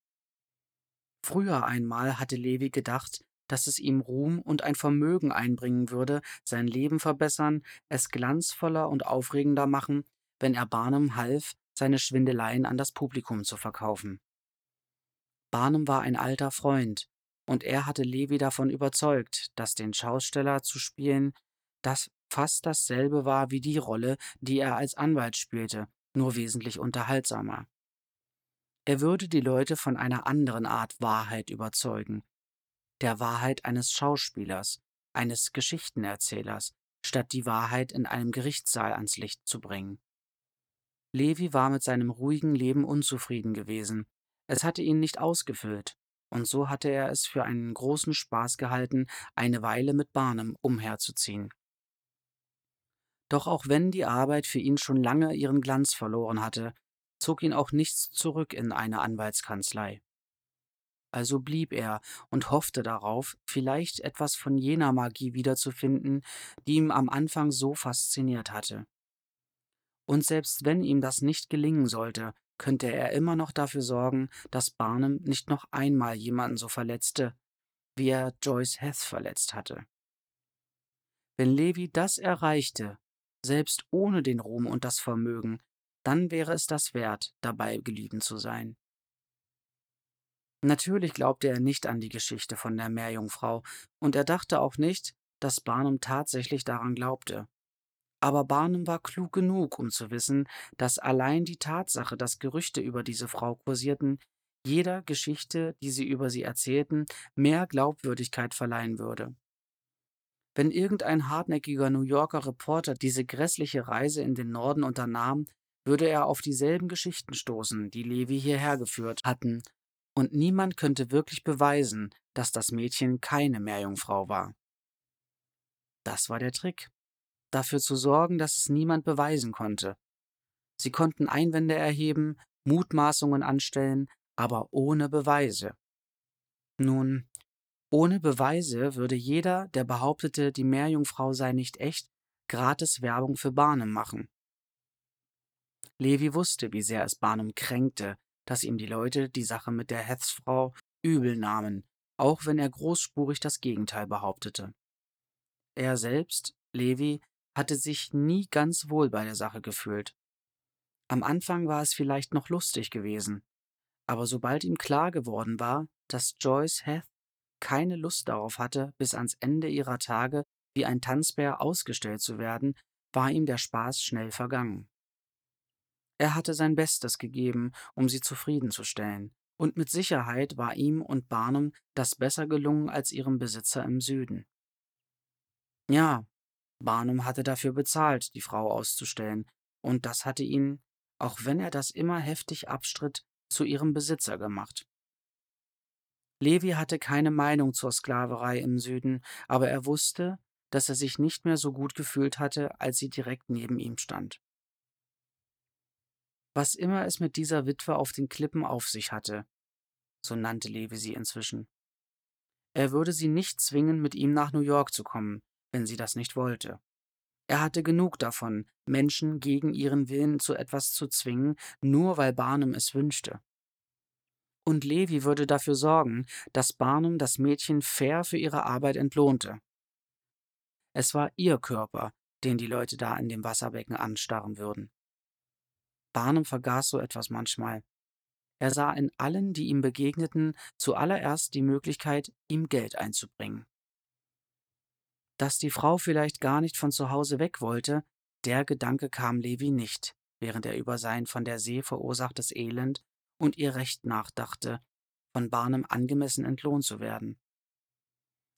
Früher einmal hatte Levi gedacht, dass es ihm Ruhm und ein Vermögen einbringen würde, sein Leben verbessern, es glanzvoller und aufregender machen, wenn er Barnum half, seine Schwindeleien an das Publikum zu verkaufen. Barnum war ein alter Freund, und er hatte Levi davon überzeugt, dass den Schausteller zu spielen, das fast dasselbe war wie die Rolle, die er als Anwalt spielte, nur wesentlich unterhaltsamer. Er würde die Leute von einer anderen Art Wahrheit überzeugen, der Wahrheit eines Schauspielers, eines Geschichtenerzählers, statt die Wahrheit in einem Gerichtssaal ans Licht zu bringen. Levi war mit seinem ruhigen Leben unzufrieden gewesen. Es hatte ihn nicht ausgefüllt, und so hatte er es für einen großen Spaß gehalten, eine Weile mit Barnum umherzuziehen. Doch auch wenn die Arbeit für ihn schon lange ihren Glanz verloren hatte, zog ihn auch nichts zurück in eine Anwaltskanzlei. Also blieb er und hoffte darauf, vielleicht etwas von jener Magie wiederzufinden, die ihm am Anfang so fasziniert hatte. Und selbst wenn ihm das nicht gelingen sollte, könnte er immer noch dafür sorgen, dass Barnum nicht noch einmal jemanden so verletzte, wie er Joyce Heth verletzt hatte. Wenn Levi das erreichte, selbst ohne den Ruhm und das Vermögen, dann wäre es das wert, dabei geblieben zu sein. Natürlich glaubte er nicht an die Geschichte von der Meerjungfrau, und er dachte auch nicht, dass Barnum tatsächlich daran glaubte. Aber Barnum war klug genug, um zu wissen, dass allein die Tatsache, dass Gerüchte über diese Frau kursierten, jeder Geschichte, die sie über sie erzählten, mehr Glaubwürdigkeit verleihen würde. Wenn irgendein hartnäckiger New Yorker Reporter diese grässliche Reise in den Norden unternahm, würde er auf dieselben Geschichten stoßen, die Levi hierher geführt hatten, und niemand könnte wirklich beweisen, dass das Mädchen keine Meerjungfrau war. Das war der Trick. Dafür zu sorgen, dass es niemand beweisen konnte. Sie konnten Einwände erheben, Mutmaßungen anstellen, aber ohne Beweise. Nun, ohne Beweise würde jeder, der behauptete, die Meerjungfrau sei nicht echt, gratis Werbung für Barnum machen. Levi wusste, wie sehr es Barnum kränkte, dass ihm die Leute die Sache mit der Hethsfrau übel nahmen, auch wenn er großspurig das Gegenteil behauptete. Er selbst, Levi, hatte sich nie ganz wohl bei der Sache gefühlt. Am Anfang war es vielleicht noch lustig gewesen, aber sobald ihm klar geworden war, dass Joyce Heth keine Lust darauf hatte, bis ans Ende ihrer Tage wie ein Tanzbär ausgestellt zu werden, war ihm der Spaß schnell vergangen. Er hatte sein Bestes gegeben, um sie zufriedenzustellen, und mit Sicherheit war ihm und Barnum das besser gelungen als ihrem Besitzer im Süden. Ja, Barnum hatte dafür bezahlt, die Frau auszustellen, und das hatte ihn, auch wenn er das immer heftig abstritt, zu ihrem Besitzer gemacht. Levi hatte keine Meinung zur Sklaverei im Süden, aber er wusste, dass er sich nicht mehr so gut gefühlt hatte, als sie direkt neben ihm stand was immer es mit dieser Witwe auf den Klippen auf sich hatte, so nannte Levi sie inzwischen. Er würde sie nicht zwingen, mit ihm nach New York zu kommen, wenn sie das nicht wollte. Er hatte genug davon, Menschen gegen ihren Willen zu etwas zu zwingen, nur weil Barnum es wünschte. Und Levi würde dafür sorgen, dass Barnum das Mädchen fair für ihre Arbeit entlohnte. Es war ihr Körper, den die Leute da in dem Wasserbecken anstarren würden. Barnum vergaß so etwas manchmal. Er sah in allen, die ihm begegneten, zuallererst die Möglichkeit, ihm Geld einzubringen. Dass die Frau vielleicht gar nicht von zu Hause weg wollte, der Gedanke kam Levi nicht, während er über sein von der See verursachtes Elend und ihr Recht nachdachte, von Barnum angemessen entlohnt zu werden.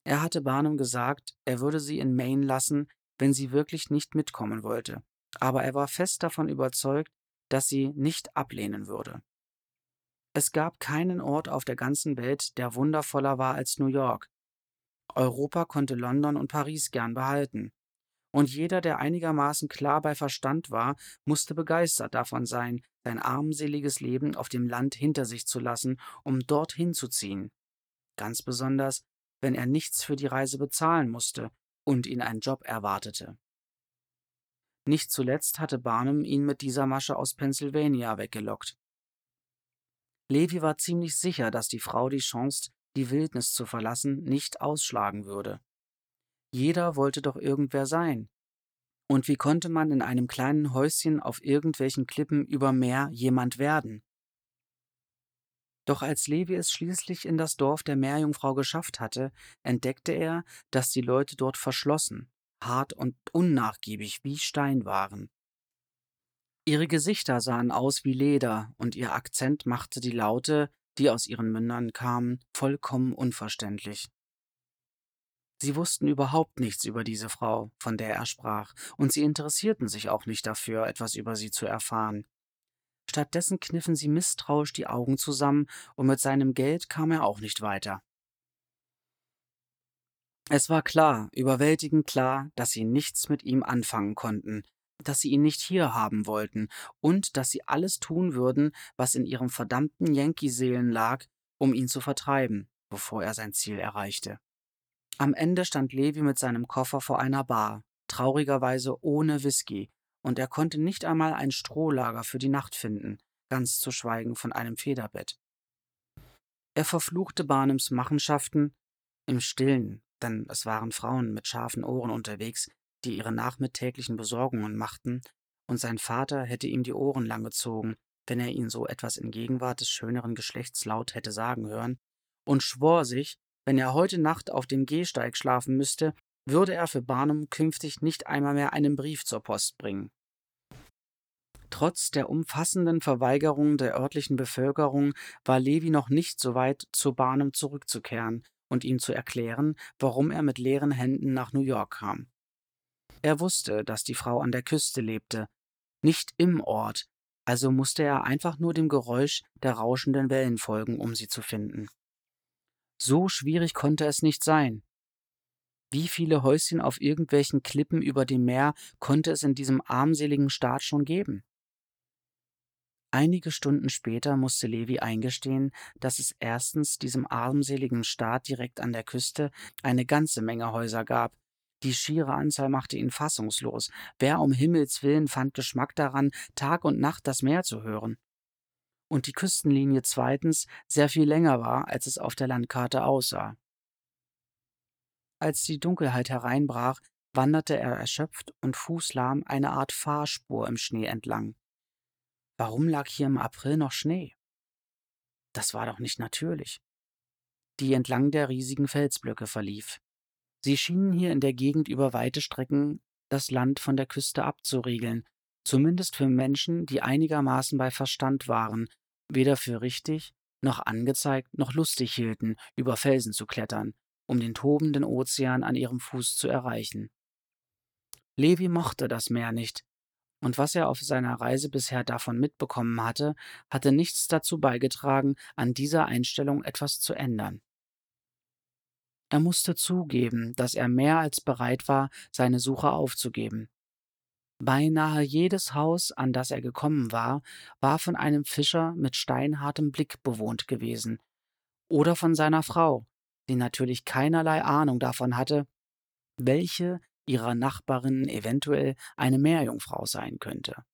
Er hatte Barnum gesagt, er würde sie in Maine lassen, wenn sie wirklich nicht mitkommen wollte, aber er war fest davon überzeugt, das sie nicht ablehnen würde. Es gab keinen Ort auf der ganzen Welt, der wundervoller war als New York. Europa konnte London und Paris gern behalten. Und jeder, der einigermaßen klar bei Verstand war, musste begeistert davon sein, sein armseliges Leben auf dem Land hinter sich zu lassen, um dorthin zu ziehen. Ganz besonders, wenn er nichts für die Reise bezahlen musste und ihn ein Job erwartete. Nicht zuletzt hatte Barnum ihn mit dieser Masche aus Pennsylvania weggelockt. Levi war ziemlich sicher, dass die Frau die Chance, die Wildnis zu verlassen, nicht ausschlagen würde. Jeder wollte doch irgendwer sein. Und wie konnte man in einem kleinen Häuschen auf irgendwelchen Klippen über Meer jemand werden? Doch als Levi es schließlich in das Dorf der Meerjungfrau geschafft hatte, entdeckte er, dass die Leute dort verschlossen, hart und unnachgiebig wie Stein waren. Ihre Gesichter sahen aus wie Leder, und ihr Akzent machte die Laute, die aus ihren Mündern kamen, vollkommen unverständlich. Sie wussten überhaupt nichts über diese Frau, von der er sprach, und sie interessierten sich auch nicht dafür, etwas über sie zu erfahren. Stattdessen kniffen sie misstrauisch die Augen zusammen, und mit seinem Geld kam er auch nicht weiter. Es war klar, überwältigend klar, dass sie nichts mit ihm anfangen konnten, dass sie ihn nicht hier haben wollten und dass sie alles tun würden, was in ihrem verdammten Yankee-Seelen lag, um ihn zu vertreiben, bevor er sein Ziel erreichte. Am Ende stand Levi mit seinem Koffer vor einer Bar, traurigerweise ohne Whisky, und er konnte nicht einmal ein Strohlager für die Nacht finden, ganz zu schweigen von einem Federbett. Er verfluchte Barnums Machenschaften im Stillen, denn es waren Frauen mit scharfen Ohren unterwegs, die ihre nachmittäglichen Besorgungen machten, und sein Vater hätte ihm die Ohren lang gezogen, wenn er ihn so etwas in Gegenwart des schöneren Geschlechts laut hätte sagen hören, und schwor sich, wenn er heute Nacht auf dem Gehsteig schlafen müsste, würde er für Barnum künftig nicht einmal mehr einen Brief zur Post bringen. Trotz der umfassenden Verweigerung der örtlichen Bevölkerung war Levi noch nicht so weit, zu Barnum zurückzukehren und ihm zu erklären, warum er mit leeren Händen nach New York kam. Er wusste, dass die Frau an der Küste lebte, nicht im Ort, also musste er einfach nur dem Geräusch der rauschenden Wellen folgen, um sie zu finden. So schwierig konnte es nicht sein. Wie viele Häuschen auf irgendwelchen Klippen über dem Meer konnte es in diesem armseligen Staat schon geben? Einige Stunden später musste Levi eingestehen, dass es erstens diesem armseligen Staat direkt an der Küste eine ganze Menge Häuser gab. Die schiere Anzahl machte ihn fassungslos. Wer um Himmels willen fand Geschmack daran, Tag und Nacht das Meer zu hören? und die Küstenlinie zweitens sehr viel länger war, als es auf der Landkarte aussah. Als die Dunkelheit hereinbrach, wanderte er erschöpft und fußlahm eine Art Fahrspur im Schnee entlang. Warum lag hier im April noch Schnee? Das war doch nicht natürlich. Die entlang der riesigen Felsblöcke verlief. Sie schienen hier in der Gegend über weite Strecken das Land von der Küste abzuriegeln, zumindest für Menschen, die einigermaßen bei Verstand waren weder für richtig, noch angezeigt, noch lustig hielten, über Felsen zu klettern, um den tobenden Ozean an ihrem Fuß zu erreichen. Levi mochte das Meer nicht, und was er auf seiner Reise bisher davon mitbekommen hatte, hatte nichts dazu beigetragen, an dieser Einstellung etwas zu ändern. Er musste zugeben, dass er mehr als bereit war, seine Suche aufzugeben. Beinahe jedes Haus, an das er gekommen war, war von einem Fischer mit steinhartem Blick bewohnt gewesen, oder von seiner Frau, die natürlich keinerlei Ahnung davon hatte, welche ihrer Nachbarinnen eventuell eine Meerjungfrau sein könnte.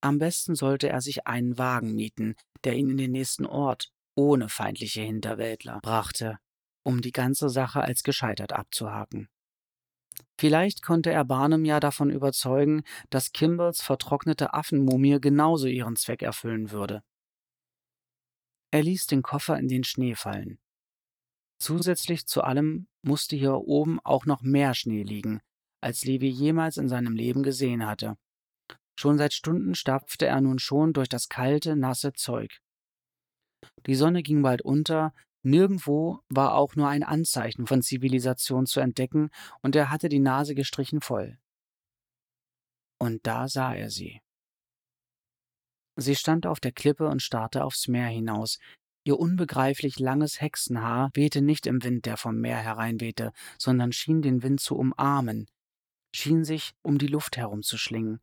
Am besten sollte er sich einen Wagen mieten, der ihn in den nächsten Ort, ohne feindliche Hinterwäldler, brachte, um die ganze Sache als gescheitert abzuhaken. Vielleicht konnte er Barnum ja davon überzeugen, dass Kimballs vertrocknete Affenmumie genauso ihren Zweck erfüllen würde. Er ließ den Koffer in den Schnee fallen. Zusätzlich zu allem musste hier oben auch noch mehr Schnee liegen, als Levi jemals in seinem Leben gesehen hatte. Schon seit Stunden stapfte er nun schon durch das kalte, nasse Zeug. Die Sonne ging bald unter, Nirgendwo war auch nur ein Anzeichen von Zivilisation zu entdecken, und er hatte die Nase gestrichen voll. Und da sah er sie. Sie stand auf der Klippe und starrte aufs Meer hinaus, Ihr unbegreiflich langes Hexenhaar wehte nicht im Wind, der vom Meer hereinwehte, sondern schien den Wind zu umarmen, schien sich um die Luft herumzuschlingen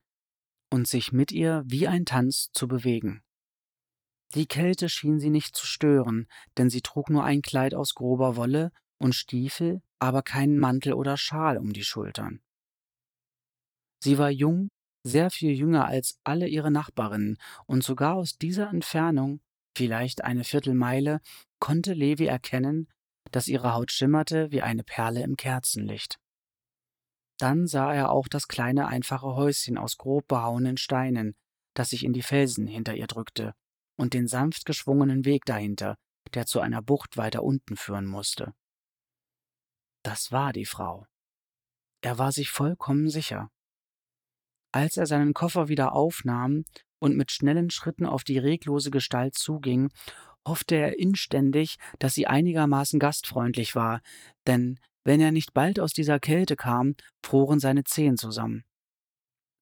und sich mit ihr wie ein Tanz zu bewegen. Die Kälte schien sie nicht zu stören, denn sie trug nur ein Kleid aus grober Wolle und Stiefel, aber keinen Mantel oder Schal um die Schultern. Sie war jung, sehr viel jünger als alle ihre Nachbarinnen, und sogar aus dieser Entfernung, vielleicht eine Viertelmeile, konnte Levi erkennen, dass ihre Haut schimmerte wie eine Perle im Kerzenlicht. Dann sah er auch das kleine einfache Häuschen aus grob behauenen Steinen, das sich in die Felsen hinter ihr drückte, und den sanft geschwungenen Weg dahinter, der zu einer Bucht weiter unten führen musste. Das war die Frau. Er war sich vollkommen sicher. Als er seinen Koffer wieder aufnahm und mit schnellen Schritten auf die reglose Gestalt zuging, hoffte er inständig, dass sie einigermaßen gastfreundlich war, denn wenn er nicht bald aus dieser Kälte kam, froren seine Zehen zusammen.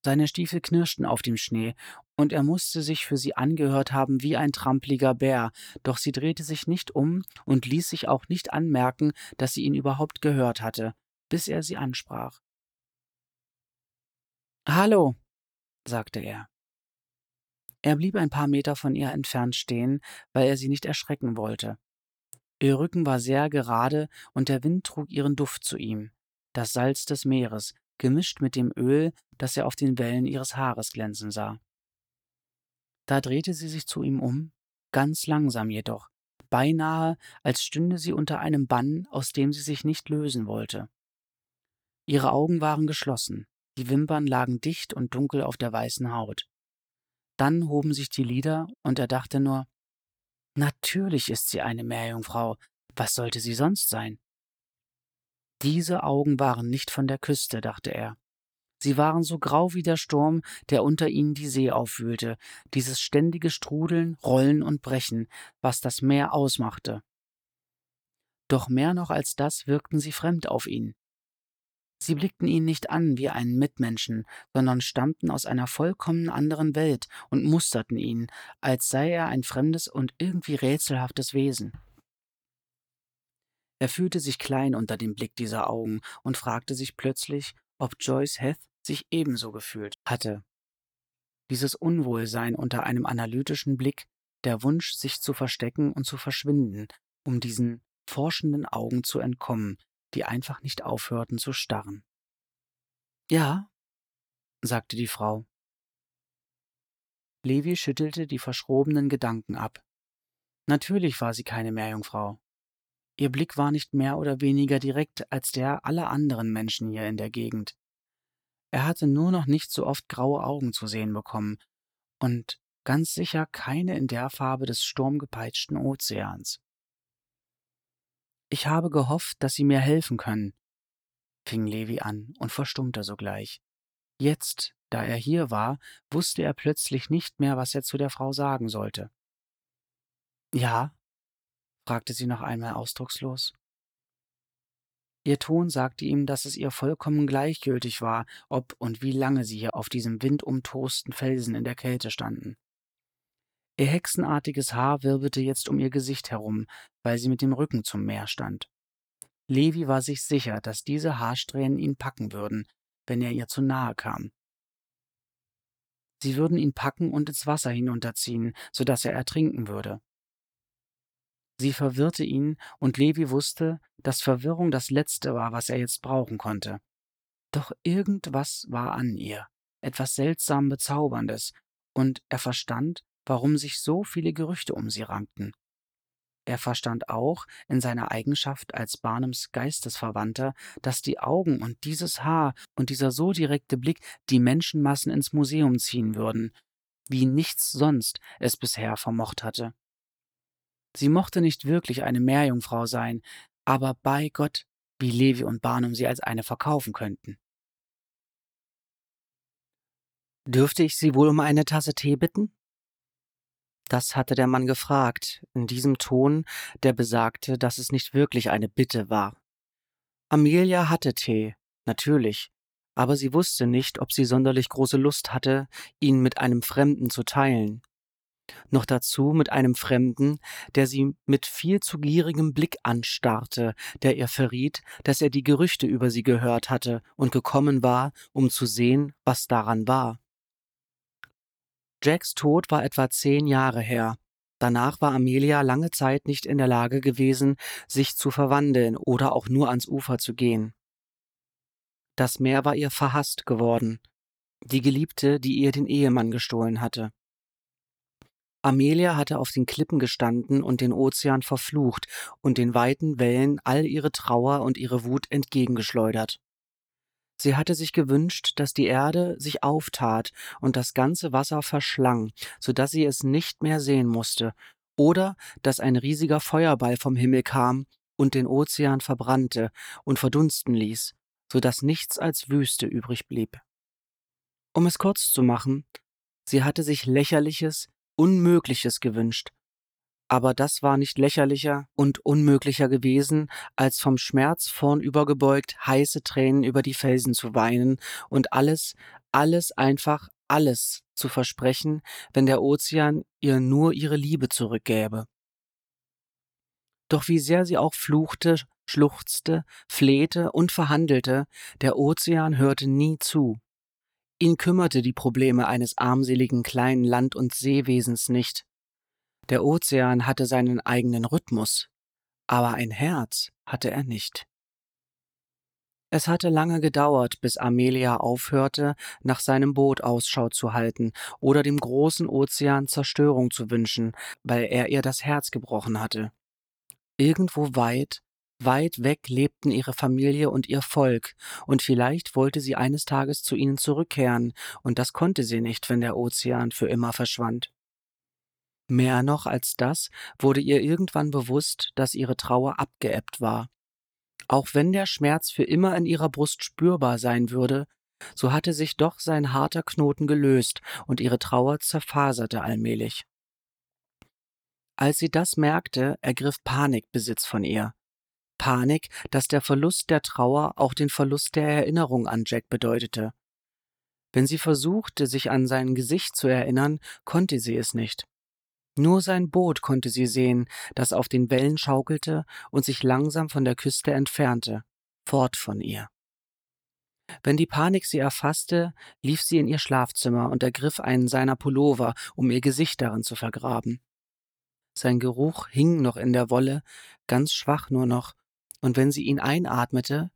Seine Stiefel knirschten auf dem Schnee, und er musste sich für sie angehört haben wie ein trampliger Bär, doch sie drehte sich nicht um und ließ sich auch nicht anmerken, dass sie ihn überhaupt gehört hatte, bis er sie ansprach. Hallo, sagte er. Er blieb ein paar Meter von ihr entfernt stehen, weil er sie nicht erschrecken wollte. Ihr Rücken war sehr gerade und der Wind trug ihren Duft zu ihm, das Salz des Meeres, gemischt mit dem Öl, das er auf den Wellen ihres Haares glänzen sah. Da drehte sie sich zu ihm um, ganz langsam jedoch, beinahe als stünde sie unter einem Bann, aus dem sie sich nicht lösen wollte. Ihre Augen waren geschlossen, die Wimpern lagen dicht und dunkel auf der weißen Haut. Dann hoben sich die Lider, und er dachte nur, Natürlich ist sie eine Meerjungfrau. Was sollte sie sonst sein? Diese Augen waren nicht von der Küste, dachte er. Sie waren so grau wie der Sturm, der unter ihnen die See aufwühlte, dieses ständige Strudeln, Rollen und Brechen, was das Meer ausmachte. Doch mehr noch als das wirkten sie fremd auf ihn. Sie blickten ihn nicht an wie einen Mitmenschen, sondern stammten aus einer vollkommen anderen Welt und musterten ihn, als sei er ein fremdes und irgendwie rätselhaftes Wesen. Er fühlte sich klein unter dem Blick dieser Augen und fragte sich plötzlich, ob Joyce Heth sich ebenso gefühlt hatte. Dieses Unwohlsein unter einem analytischen Blick, der Wunsch, sich zu verstecken und zu verschwinden, um diesen forschenden Augen zu entkommen, die einfach nicht aufhörten zu starren. Ja, sagte die Frau. Levi schüttelte die verschrobenen Gedanken ab. Natürlich war sie keine Meerjungfrau. Ihr Blick war nicht mehr oder weniger direkt als der aller anderen Menschen hier in der Gegend. Er hatte nur noch nicht so oft graue Augen zu sehen bekommen und ganz sicher keine in der Farbe des sturmgepeitschten Ozeans. Ich habe gehofft, dass Sie mir helfen können, fing Levi an und verstummte sogleich. Jetzt, da er hier war, wusste er plötzlich nicht mehr, was er zu der Frau sagen sollte. Ja? Fragte sie noch einmal ausdruckslos. Ihr Ton sagte ihm, dass es ihr vollkommen gleichgültig war, ob und wie lange sie hier auf diesem windumtosten Felsen in der Kälte standen. Ihr hexenartiges Haar wirbelte jetzt um ihr Gesicht herum, weil sie mit dem Rücken zum Meer stand. Levi war sich sicher, dass diese Haarsträhnen ihn packen würden, wenn er ihr zu nahe kam. Sie würden ihn packen und ins Wasser hinunterziehen, so dass er ertrinken würde. Sie verwirrte ihn, und Levi wusste, dass Verwirrung das Letzte war, was er jetzt brauchen konnte. Doch irgendwas war an ihr, etwas seltsam Bezauberndes, und er verstand, warum sich so viele Gerüchte um sie rankten. Er verstand auch in seiner Eigenschaft als Barnums Geistesverwandter, dass die Augen und dieses Haar und dieser so direkte Blick die Menschenmassen ins Museum ziehen würden, wie nichts sonst es bisher vermocht hatte. Sie mochte nicht wirklich eine Meerjungfrau sein, aber bei Gott, wie Levi und Barnum sie als eine verkaufen könnten. Dürfte ich Sie wohl um eine Tasse Tee bitten? Das hatte der Mann gefragt, in diesem Ton, der besagte, dass es nicht wirklich eine Bitte war. Amelia hatte Tee, natürlich, aber sie wusste nicht, ob sie sonderlich große Lust hatte, ihn mit einem Fremden zu teilen. Noch dazu mit einem Fremden, der sie mit viel zu gierigem Blick anstarrte, der ihr verriet, dass er die Gerüchte über sie gehört hatte und gekommen war, um zu sehen, was daran war. Jacks Tod war etwa zehn Jahre her. Danach war Amelia lange Zeit nicht in der Lage gewesen, sich zu verwandeln oder auch nur ans Ufer zu gehen. Das Meer war ihr verhasst geworden, die Geliebte, die ihr den Ehemann gestohlen hatte. Amelia hatte auf den Klippen gestanden und den Ozean verflucht und den weiten Wellen all ihre Trauer und ihre Wut entgegengeschleudert. Sie hatte sich gewünscht, dass die Erde sich auftat und das ganze Wasser verschlang, so dass sie es nicht mehr sehen musste, oder dass ein riesiger Feuerball vom Himmel kam und den Ozean verbrannte und verdunsten ließ, so dass nichts als Wüste übrig blieb. Um es kurz zu machen, sie hatte sich lächerliches, Unmögliches gewünscht. Aber das war nicht lächerlicher und unmöglicher gewesen, als vom Schmerz vornübergebeugt heiße Tränen über die Felsen zu weinen und alles, alles einfach alles zu versprechen, wenn der Ozean ihr nur ihre Liebe zurückgäbe. Doch wie sehr sie auch fluchte, schluchzte, flehte und verhandelte, der Ozean hörte nie zu. Ihn kümmerte die Probleme eines armseligen kleinen Land- und Seewesens nicht. Der Ozean hatte seinen eigenen Rhythmus, aber ein Herz hatte er nicht. Es hatte lange gedauert, bis Amelia aufhörte, nach seinem Boot Ausschau zu halten oder dem großen Ozean Zerstörung zu wünschen, weil er ihr das Herz gebrochen hatte. Irgendwo weit, Weit weg lebten ihre Familie und ihr Volk, und vielleicht wollte sie eines Tages zu ihnen zurückkehren, und das konnte sie nicht, wenn der Ozean für immer verschwand. Mehr noch als das wurde ihr irgendwann bewusst, dass ihre Trauer abgeebbt war. Auch wenn der Schmerz für immer in ihrer Brust spürbar sein würde, so hatte sich doch sein harter Knoten gelöst und ihre Trauer zerfaserte allmählich. Als sie das merkte, ergriff Panik Besitz von ihr. Panik, dass der Verlust der Trauer auch den Verlust der Erinnerung an Jack bedeutete. Wenn sie versuchte, sich an sein Gesicht zu erinnern, konnte sie es nicht. Nur sein Boot konnte sie sehen, das auf den Wellen schaukelte und sich langsam von der Küste entfernte, fort von ihr. Wenn die Panik sie erfasste, lief sie in ihr Schlafzimmer und ergriff einen seiner Pullover, um ihr Gesicht darin zu vergraben. Sein Geruch hing noch in der Wolle, ganz schwach nur noch, und wenn sie ihn einatmete,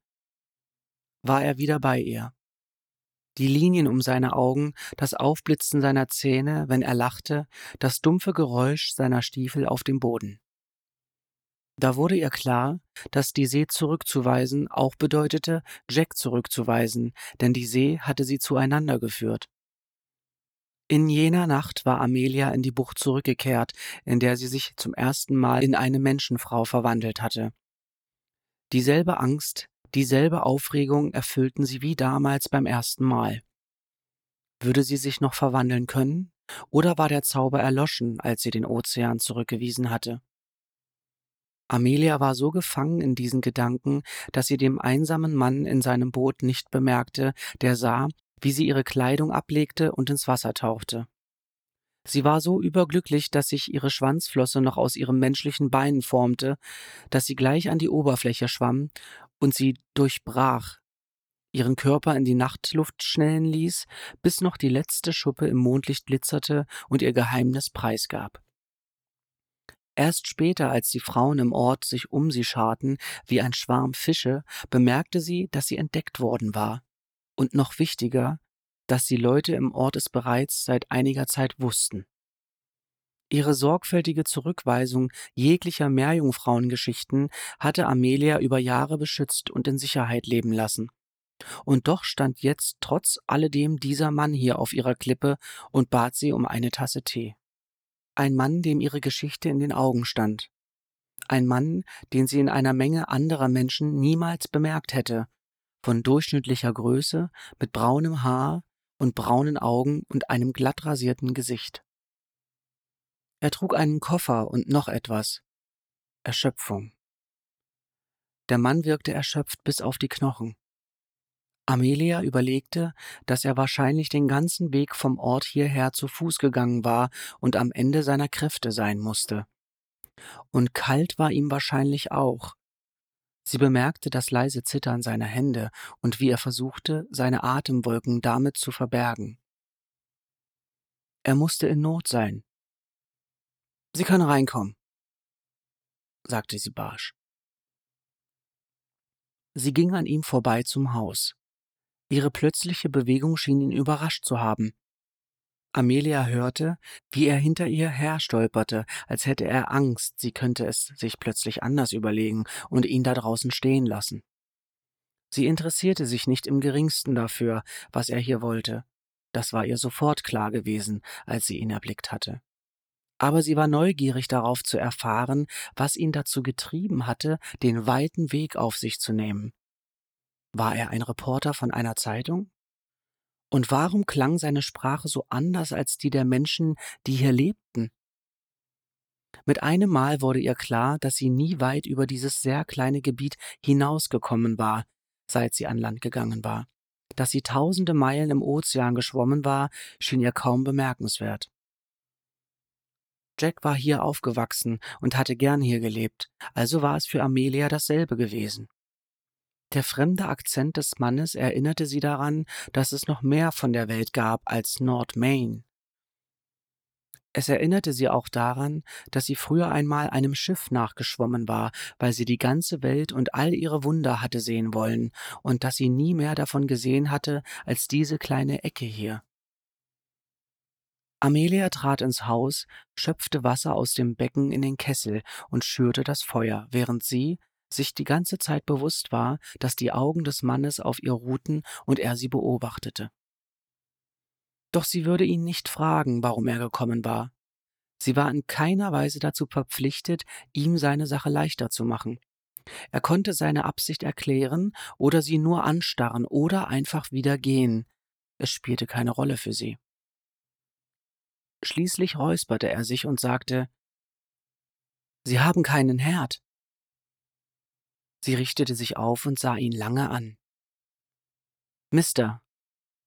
war er wieder bei ihr. Die Linien um seine Augen, das Aufblitzen seiner Zähne, wenn er lachte, das dumpfe Geräusch seiner Stiefel auf dem Boden. Da wurde ihr klar, dass die See zurückzuweisen auch bedeutete, Jack zurückzuweisen, denn die See hatte sie zueinander geführt. In jener Nacht war Amelia in die Bucht zurückgekehrt, in der sie sich zum ersten Mal in eine Menschenfrau verwandelt hatte. Dieselbe Angst, dieselbe Aufregung erfüllten sie wie damals beim ersten Mal. Würde sie sich noch verwandeln können, oder war der Zauber erloschen, als sie den Ozean zurückgewiesen hatte? Amelia war so gefangen in diesen Gedanken, dass sie dem einsamen Mann in seinem Boot nicht bemerkte, der sah, wie sie ihre Kleidung ablegte und ins Wasser tauchte. Sie war so überglücklich, dass sich ihre Schwanzflosse noch aus ihrem menschlichen Bein formte, dass sie gleich an die Oberfläche schwamm und sie durchbrach, ihren Körper in die Nachtluft schnellen ließ, bis noch die letzte Schuppe im Mondlicht glitzerte und ihr Geheimnis preisgab. Erst später, als die Frauen im Ort sich um sie scharten wie ein Schwarm Fische, bemerkte sie, dass sie entdeckt worden war. Und noch wichtiger, dass die Leute im Ort es bereits seit einiger Zeit wussten. Ihre sorgfältige Zurückweisung jeglicher Meerjungfrauengeschichten hatte Amelia über Jahre beschützt und in Sicherheit leben lassen. Und doch stand jetzt trotz alledem dieser Mann hier auf ihrer Klippe und bat sie um eine Tasse Tee. Ein Mann, dem ihre Geschichte in den Augen stand. Ein Mann, den sie in einer Menge anderer Menschen niemals bemerkt hätte, von durchschnittlicher Größe, mit braunem Haar, und braunen Augen und einem glatt rasierten Gesicht. Er trug einen Koffer und noch etwas. Erschöpfung. Der Mann wirkte erschöpft bis auf die Knochen. Amelia überlegte, dass er wahrscheinlich den ganzen Weg vom Ort hierher zu Fuß gegangen war und am Ende seiner Kräfte sein musste. Und kalt war ihm wahrscheinlich auch. Sie bemerkte das leise Zittern seiner Hände und wie er versuchte, seine Atemwolken damit zu verbergen. Er musste in Not sein. Sie können reinkommen, sagte sie barsch. Sie ging an ihm vorbei zum Haus. Ihre plötzliche Bewegung schien ihn überrascht zu haben. Amelia hörte, wie er hinter ihr herstolperte, als hätte er Angst, sie könnte es sich plötzlich anders überlegen und ihn da draußen stehen lassen. Sie interessierte sich nicht im geringsten dafür, was er hier wollte. Das war ihr sofort klar gewesen, als sie ihn erblickt hatte. Aber sie war neugierig darauf zu erfahren, was ihn dazu getrieben hatte, den weiten Weg auf sich zu nehmen. War er ein Reporter von einer Zeitung? Und warum klang seine Sprache so anders als die der Menschen, die hier lebten? Mit einem Mal wurde ihr klar, dass sie nie weit über dieses sehr kleine Gebiet hinausgekommen war, seit sie an Land gegangen war. Dass sie tausende Meilen im Ozean geschwommen war, schien ihr kaum bemerkenswert. Jack war hier aufgewachsen und hatte gern hier gelebt, also war es für Amelia dasselbe gewesen. Der fremde Akzent des Mannes erinnerte sie daran, dass es noch mehr von der Welt gab als Nord Maine. Es erinnerte sie auch daran, dass sie früher einmal einem Schiff nachgeschwommen war, weil sie die ganze Welt und all ihre Wunder hatte sehen wollen, und dass sie nie mehr davon gesehen hatte als diese kleine Ecke hier. Amelia trat ins Haus, schöpfte Wasser aus dem Becken in den Kessel und schürte das Feuer, während sie, sich die ganze Zeit bewusst war, dass die Augen des Mannes auf ihr ruhten und er sie beobachtete. Doch sie würde ihn nicht fragen, warum er gekommen war. Sie war in keiner Weise dazu verpflichtet, ihm seine Sache leichter zu machen. Er konnte seine Absicht erklären oder sie nur anstarren oder einfach wieder gehen. Es spielte keine Rolle für sie. Schließlich räusperte er sich und sagte Sie haben keinen Herd. Sie richtete sich auf und sah ihn lange an. Mister,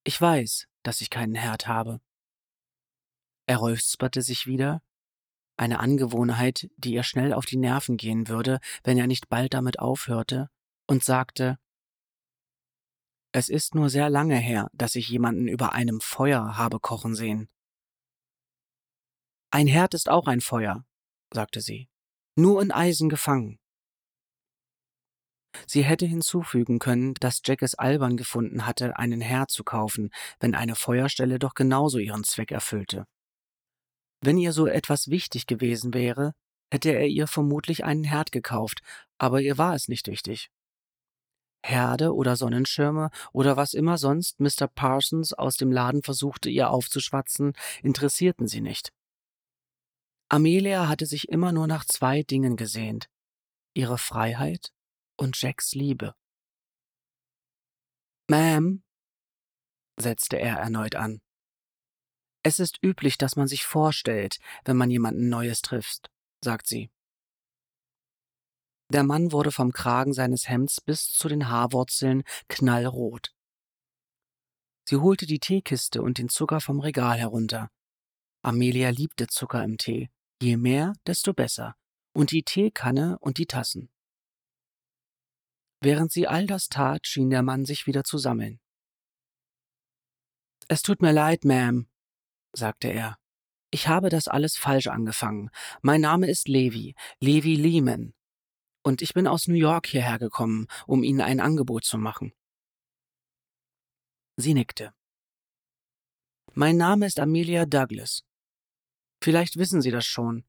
ich weiß, dass ich keinen Herd habe. Er räusperte sich wieder, eine Angewohnheit, die ihr schnell auf die Nerven gehen würde, wenn er nicht bald damit aufhörte, und sagte Es ist nur sehr lange her, dass ich jemanden über einem Feuer habe kochen sehen. Ein Herd ist auch ein Feuer, sagte sie, nur in Eisen gefangen. Sie hätte hinzufügen können, dass Jack es albern gefunden hatte, einen Herd zu kaufen, wenn eine Feuerstelle doch genauso ihren Zweck erfüllte. Wenn ihr so etwas wichtig gewesen wäre, hätte er ihr vermutlich einen Herd gekauft, aber ihr war es nicht wichtig. Herde oder Sonnenschirme oder was immer sonst Mr. Parsons aus dem Laden versuchte, ihr aufzuschwatzen, interessierten sie nicht. Amelia hatte sich immer nur nach zwei Dingen gesehnt ihre Freiheit und Jacks Liebe. Ma'am, setzte er erneut an. Es ist üblich, dass man sich vorstellt, wenn man jemanden Neues trifft, sagt sie. Der Mann wurde vom Kragen seines Hemds bis zu den Haarwurzeln knallrot. Sie holte die Teekiste und den Zucker vom Regal herunter. Amelia liebte Zucker im Tee. Je mehr, desto besser. Und die Teekanne und die Tassen. Während sie all das tat, schien der Mann sich wieder zu sammeln. Es tut mir leid, Ma'am, sagte er. Ich habe das alles falsch angefangen. Mein Name ist Levi, Levi Lehman. Und ich bin aus New York hierher gekommen, um Ihnen ein Angebot zu machen. Sie nickte. Mein Name ist Amelia Douglas. Vielleicht wissen Sie das schon,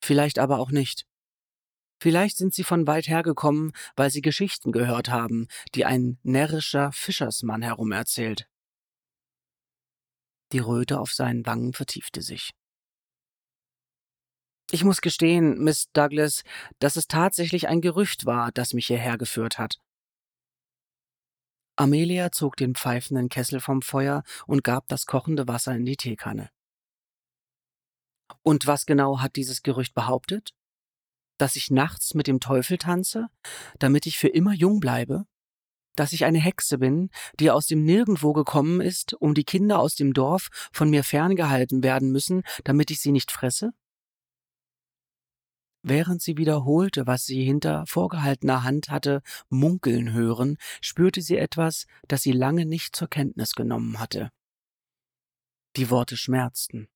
vielleicht aber auch nicht. Vielleicht sind sie von weit her gekommen, weil sie Geschichten gehört haben, die ein närrischer Fischersmann herumerzählt. Die Röte auf seinen Wangen vertiefte sich. Ich muss gestehen, Miss Douglas, dass es tatsächlich ein Gerücht war, das mich hierher geführt hat. Amelia zog den pfeifenden Kessel vom Feuer und gab das kochende Wasser in die Teekanne. Und was genau hat dieses Gerücht behauptet? Dass ich nachts mit dem Teufel tanze, damit ich für immer jung bleibe? dass ich eine Hexe bin, die aus dem Nirgendwo gekommen ist, um die Kinder aus dem Dorf von mir ferngehalten werden müssen, damit ich sie nicht fresse? Während sie wiederholte, was sie hinter vorgehaltener Hand hatte munkeln hören, spürte sie etwas, das sie lange nicht zur Kenntnis genommen hatte. Die Worte schmerzten.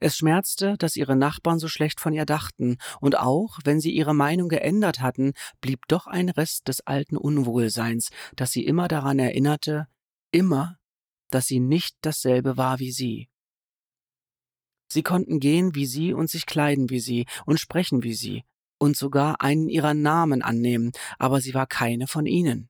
Es schmerzte, dass ihre Nachbarn so schlecht von ihr dachten, und auch, wenn sie ihre Meinung geändert hatten, blieb doch ein Rest des alten Unwohlseins, das sie immer daran erinnerte, immer, dass sie nicht dasselbe war wie sie. Sie konnten gehen wie sie und sich kleiden wie sie und sprechen wie sie und sogar einen ihrer Namen annehmen, aber sie war keine von ihnen.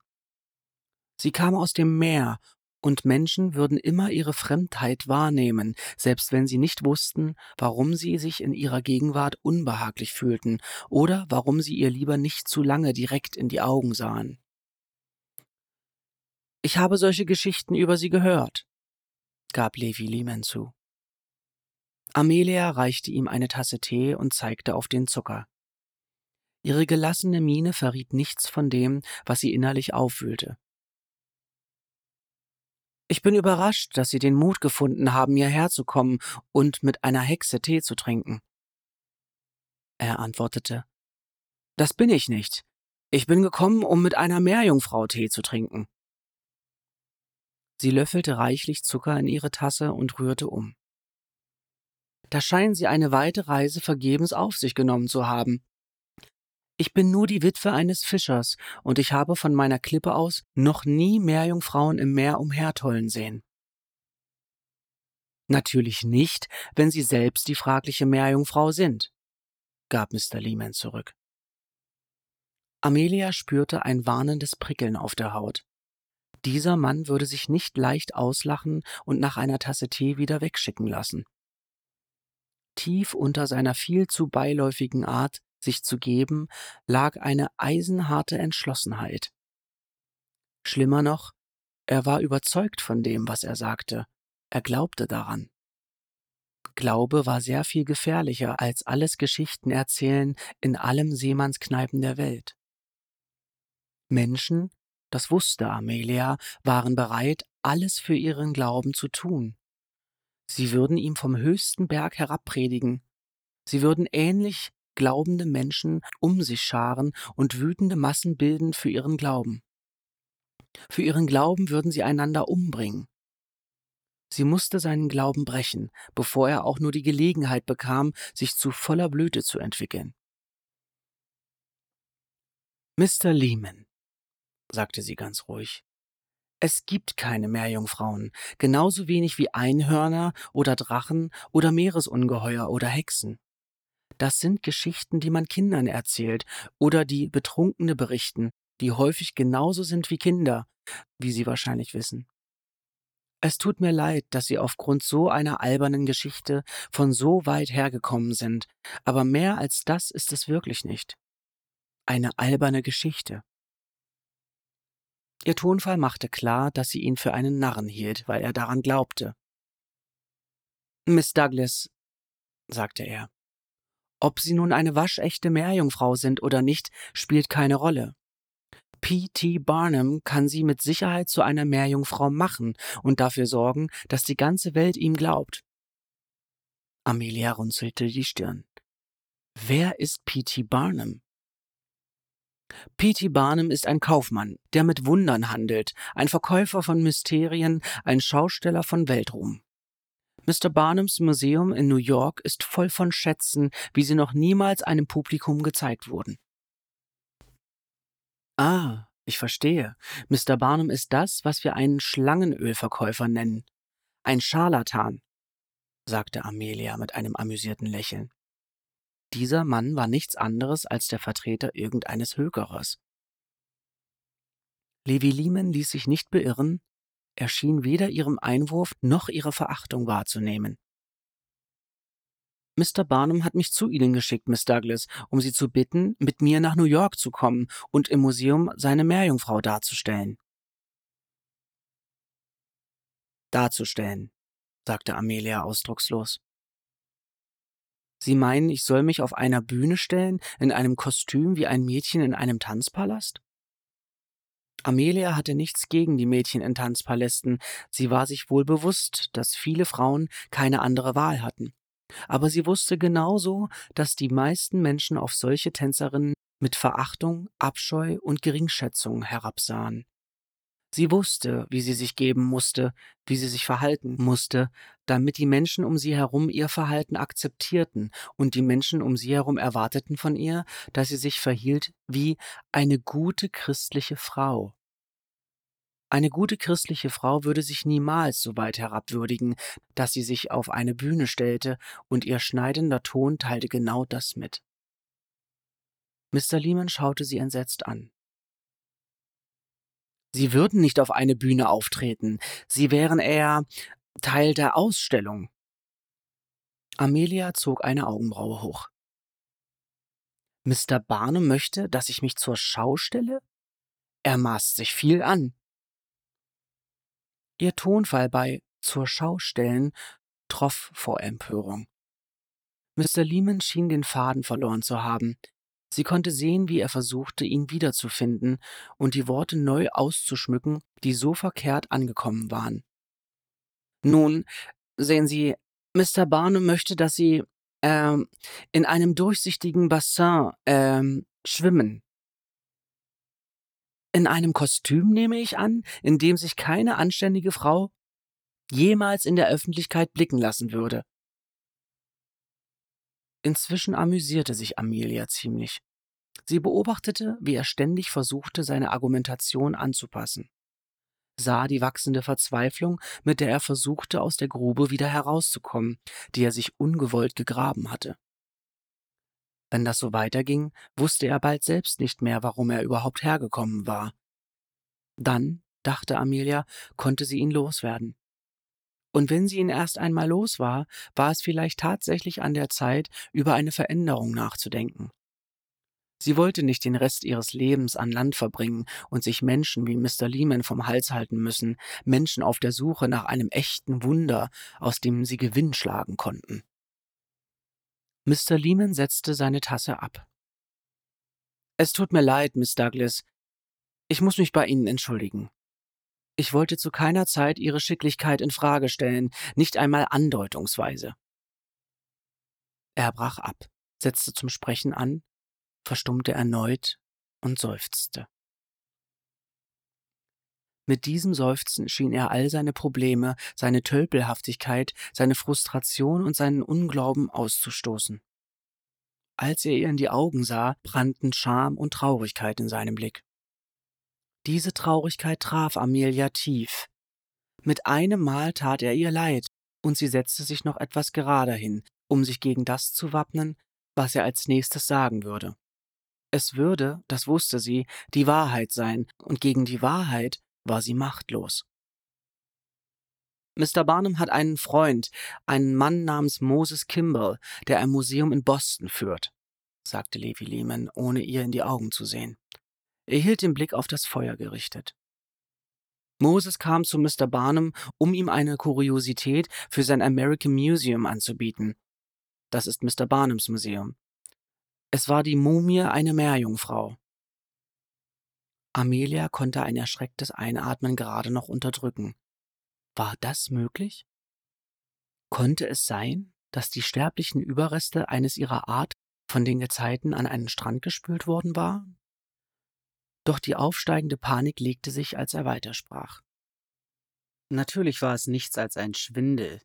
Sie kam aus dem Meer und Menschen würden immer ihre Fremdheit wahrnehmen, selbst wenn sie nicht wussten, warum sie sich in ihrer Gegenwart unbehaglich fühlten oder warum sie ihr lieber nicht zu lange direkt in die Augen sahen. Ich habe solche Geschichten über sie gehört, gab Levi Lehman zu. Amelia reichte ihm eine Tasse Tee und zeigte auf den Zucker. Ihre gelassene Miene verriet nichts von dem, was sie innerlich aufwühlte. Ich bin überrascht, dass Sie den Mut gefunden haben, hierher zu kommen und mit einer Hexe Tee zu trinken. Er antwortete, Das bin ich nicht. Ich bin gekommen, um mit einer Meerjungfrau Tee zu trinken. Sie löffelte reichlich Zucker in ihre Tasse und rührte um. Da scheinen Sie eine weite Reise vergebens auf sich genommen zu haben. Ich bin nur die Witwe eines Fischers, und ich habe von meiner Klippe aus noch nie Meerjungfrauen im Meer umhertollen sehen. Natürlich nicht, wenn Sie selbst die fragliche Meerjungfrau sind, gab Mr. Lehman zurück. Amelia spürte ein warnendes Prickeln auf der Haut. Dieser Mann würde sich nicht leicht auslachen und nach einer Tasse Tee wieder wegschicken lassen. Tief unter seiner viel zu beiläufigen Art sich zu geben, lag eine eisenharte Entschlossenheit. Schlimmer noch, er war überzeugt von dem, was er sagte, er glaubte daran. Glaube war sehr viel gefährlicher als alles Geschichten erzählen in allem Seemannskneipen der Welt. Menschen, das wusste Amelia, waren bereit, alles für ihren Glauben zu tun. Sie würden ihm vom höchsten Berg herabpredigen. Sie würden ähnlich glaubende Menschen um sich scharen und wütende Massen bilden für ihren Glauben. Für ihren Glauben würden sie einander umbringen. Sie musste seinen Glauben brechen, bevor er auch nur die Gelegenheit bekam, sich zu voller Blüte zu entwickeln. Mr. Lehman, sagte sie ganz ruhig, es gibt keine Meerjungfrauen, genauso wenig wie Einhörner oder Drachen oder Meeresungeheuer oder Hexen. Das sind Geschichten, die man Kindern erzählt oder die Betrunkene berichten, die häufig genauso sind wie Kinder, wie Sie wahrscheinlich wissen. Es tut mir leid, dass Sie aufgrund so einer albernen Geschichte von so weit hergekommen sind, aber mehr als das ist es wirklich nicht. Eine alberne Geschichte. Ihr Tonfall machte klar, dass sie ihn für einen Narren hielt, weil er daran glaubte. Miss Douglas, sagte er, ob Sie nun eine waschechte Meerjungfrau sind oder nicht, spielt keine Rolle. P.T. Barnum kann Sie mit Sicherheit zu einer Meerjungfrau machen und dafür sorgen, dass die ganze Welt ihm glaubt. Amelia runzelte die Stirn. Wer ist P.T. Barnum? P.T. Barnum ist ein Kaufmann, der mit Wundern handelt, ein Verkäufer von Mysterien, ein Schausteller von Weltruhm. Mr. Barnums Museum in New York ist voll von Schätzen, wie sie noch niemals einem Publikum gezeigt wurden. Ah, ich verstehe. Mr. Barnum ist das, was wir einen Schlangenölverkäufer nennen. Ein Scharlatan, sagte Amelia mit einem amüsierten Lächeln. Dieser Mann war nichts anderes als der Vertreter irgendeines Hökerers. Levi Lehman ließ sich nicht beirren, er schien weder ihrem Einwurf noch ihre Verachtung wahrzunehmen. Mr. Barnum hat mich zu Ihnen geschickt, Miss Douglas, um Sie zu bitten, mit mir nach New York zu kommen und im Museum seine Meerjungfrau darzustellen. Darzustellen, sagte Amelia ausdruckslos. Sie meinen, ich soll mich auf einer Bühne stellen, in einem Kostüm wie ein Mädchen in einem Tanzpalast? Amelia hatte nichts gegen die Mädchen in Tanzpalästen, sie war sich wohl bewusst, dass viele Frauen keine andere Wahl hatten. Aber sie wusste genauso, dass die meisten Menschen auf solche Tänzerinnen mit Verachtung, Abscheu und Geringschätzung herabsahen. Sie wusste, wie sie sich geben musste, wie sie sich verhalten musste, damit die Menschen um sie herum ihr Verhalten akzeptierten und die Menschen um sie herum erwarteten von ihr, dass sie sich verhielt wie eine gute christliche Frau. Eine gute christliche Frau würde sich niemals so weit herabwürdigen, dass sie sich auf eine Bühne stellte, und ihr schneidender Ton teilte genau das mit. Mr. Lehman schaute sie entsetzt an. Sie würden nicht auf eine Bühne auftreten, sie wären eher Teil der Ausstellung. Amelia zog eine Augenbraue hoch. Mr. Barnum möchte, dass ich mich zur Schau stelle? Er maßt sich viel an. Ihr Tonfall bei zur Schau stellen troff vor Empörung. Mr. Lehman schien den Faden verloren zu haben. Sie konnte sehen, wie er versuchte, ihn wiederzufinden und die Worte neu auszuschmücken, die so verkehrt angekommen waren. Nun, sehen Sie, Mr. Barnum möchte, dass Sie ähm, in einem durchsichtigen Bassin ähm, schwimmen. In einem Kostüm nehme ich an, in dem sich keine anständige Frau jemals in der Öffentlichkeit blicken lassen würde. Inzwischen amüsierte sich Amelia ziemlich. Sie beobachtete, wie er ständig versuchte, seine Argumentation anzupassen, sah die wachsende Verzweiflung, mit der er versuchte, aus der Grube wieder herauszukommen, die er sich ungewollt gegraben hatte. Wenn das so weiterging, wusste er bald selbst nicht mehr, warum er überhaupt hergekommen war. Dann, dachte Amelia, konnte sie ihn loswerden. Und wenn sie ihn erst einmal los war, war es vielleicht tatsächlich an der Zeit, über eine Veränderung nachzudenken. Sie wollte nicht den Rest ihres Lebens an Land verbringen und sich Menschen wie Mr. Lehman vom Hals halten müssen, Menschen auf der Suche nach einem echten Wunder, aus dem sie Gewinn schlagen konnten. Mr. Lehman setzte seine Tasse ab. Es tut mir leid, Miss Douglas. Ich muss mich bei Ihnen entschuldigen. Ich wollte zu keiner Zeit Ihre Schicklichkeit in Frage stellen, nicht einmal andeutungsweise. Er brach ab, setzte zum Sprechen an, verstummte erneut und seufzte. Mit diesem Seufzen schien er all seine Probleme, seine Tölpelhaftigkeit, seine Frustration und seinen Unglauben auszustoßen. Als er ihr in die Augen sah, brannten Scham und Traurigkeit in seinem Blick. Diese Traurigkeit traf Amelia tief. Mit einem Mal tat er ihr leid, und sie setzte sich noch etwas gerader hin, um sich gegen das zu wappnen, was er als nächstes sagen würde. Es würde, das wusste sie, die Wahrheit sein, und gegen die Wahrheit war sie machtlos. Mr. Barnum hat einen Freund, einen Mann namens Moses Kimball, der ein Museum in Boston führt, sagte Levi Lehman, ohne ihr in die Augen zu sehen. Er hielt den Blick auf das Feuer gerichtet. Moses kam zu Mr. Barnum, um ihm eine Kuriosität für sein American Museum anzubieten. Das ist Mr. Barnums Museum. Es war die Mumie einer Meerjungfrau. Amelia konnte ein erschrecktes Einatmen gerade noch unterdrücken. War das möglich? Konnte es sein, dass die sterblichen Überreste eines ihrer Art von den Gezeiten an einen Strand gespült worden waren? Doch die aufsteigende Panik legte sich, als er weitersprach. Natürlich war es nichts als ein Schwindel.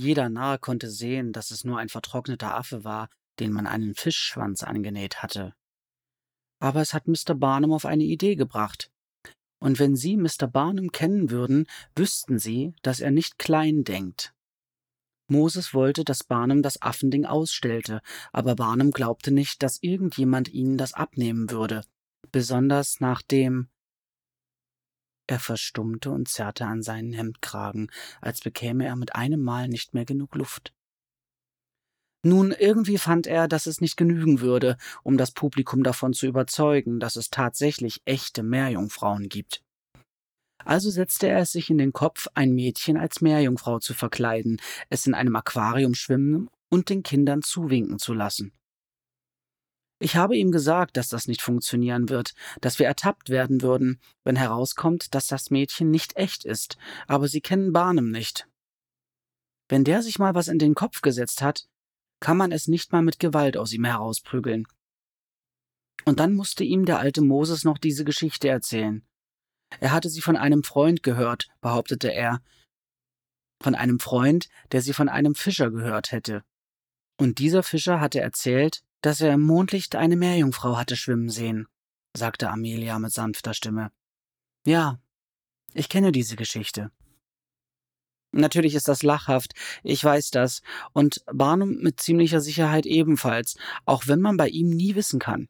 Jeder Narr konnte sehen, dass es nur ein vertrockneter Affe war, den man einen Fischschwanz angenäht hatte. Aber es hat Mr. Barnum auf eine Idee gebracht. Und wenn Sie Mr. Barnum kennen würden, wüssten Sie, dass er nicht klein denkt. Moses wollte, dass Barnum das Affending ausstellte, aber Barnum glaubte nicht, dass irgendjemand ihnen das abnehmen würde, besonders nachdem er verstummte und zerrte an seinen Hemdkragen, als bekäme er mit einem Mal nicht mehr genug Luft. Nun, irgendwie fand er, dass es nicht genügen würde, um das Publikum davon zu überzeugen, dass es tatsächlich echte Meerjungfrauen gibt. Also setzte er es sich in den Kopf, ein Mädchen als Meerjungfrau zu verkleiden, es in einem Aquarium schwimmen und den Kindern zuwinken zu lassen. Ich habe ihm gesagt, dass das nicht funktionieren wird, dass wir ertappt werden würden, wenn herauskommt, dass das Mädchen nicht echt ist, aber sie kennen Barnum nicht. Wenn der sich mal was in den Kopf gesetzt hat, kann man es nicht mal mit Gewalt aus ihm herausprügeln. Und dann musste ihm der alte Moses noch diese Geschichte erzählen. Er hatte sie von einem Freund gehört, behauptete er, von einem Freund, der sie von einem Fischer gehört hätte. Und dieser Fischer hatte erzählt, dass er im Mondlicht eine Meerjungfrau hatte schwimmen sehen, sagte Amelia mit sanfter Stimme. Ja, ich kenne diese Geschichte. Natürlich ist das lachhaft, ich weiß das, und Barnum mit ziemlicher Sicherheit ebenfalls, auch wenn man bei ihm nie wissen kann.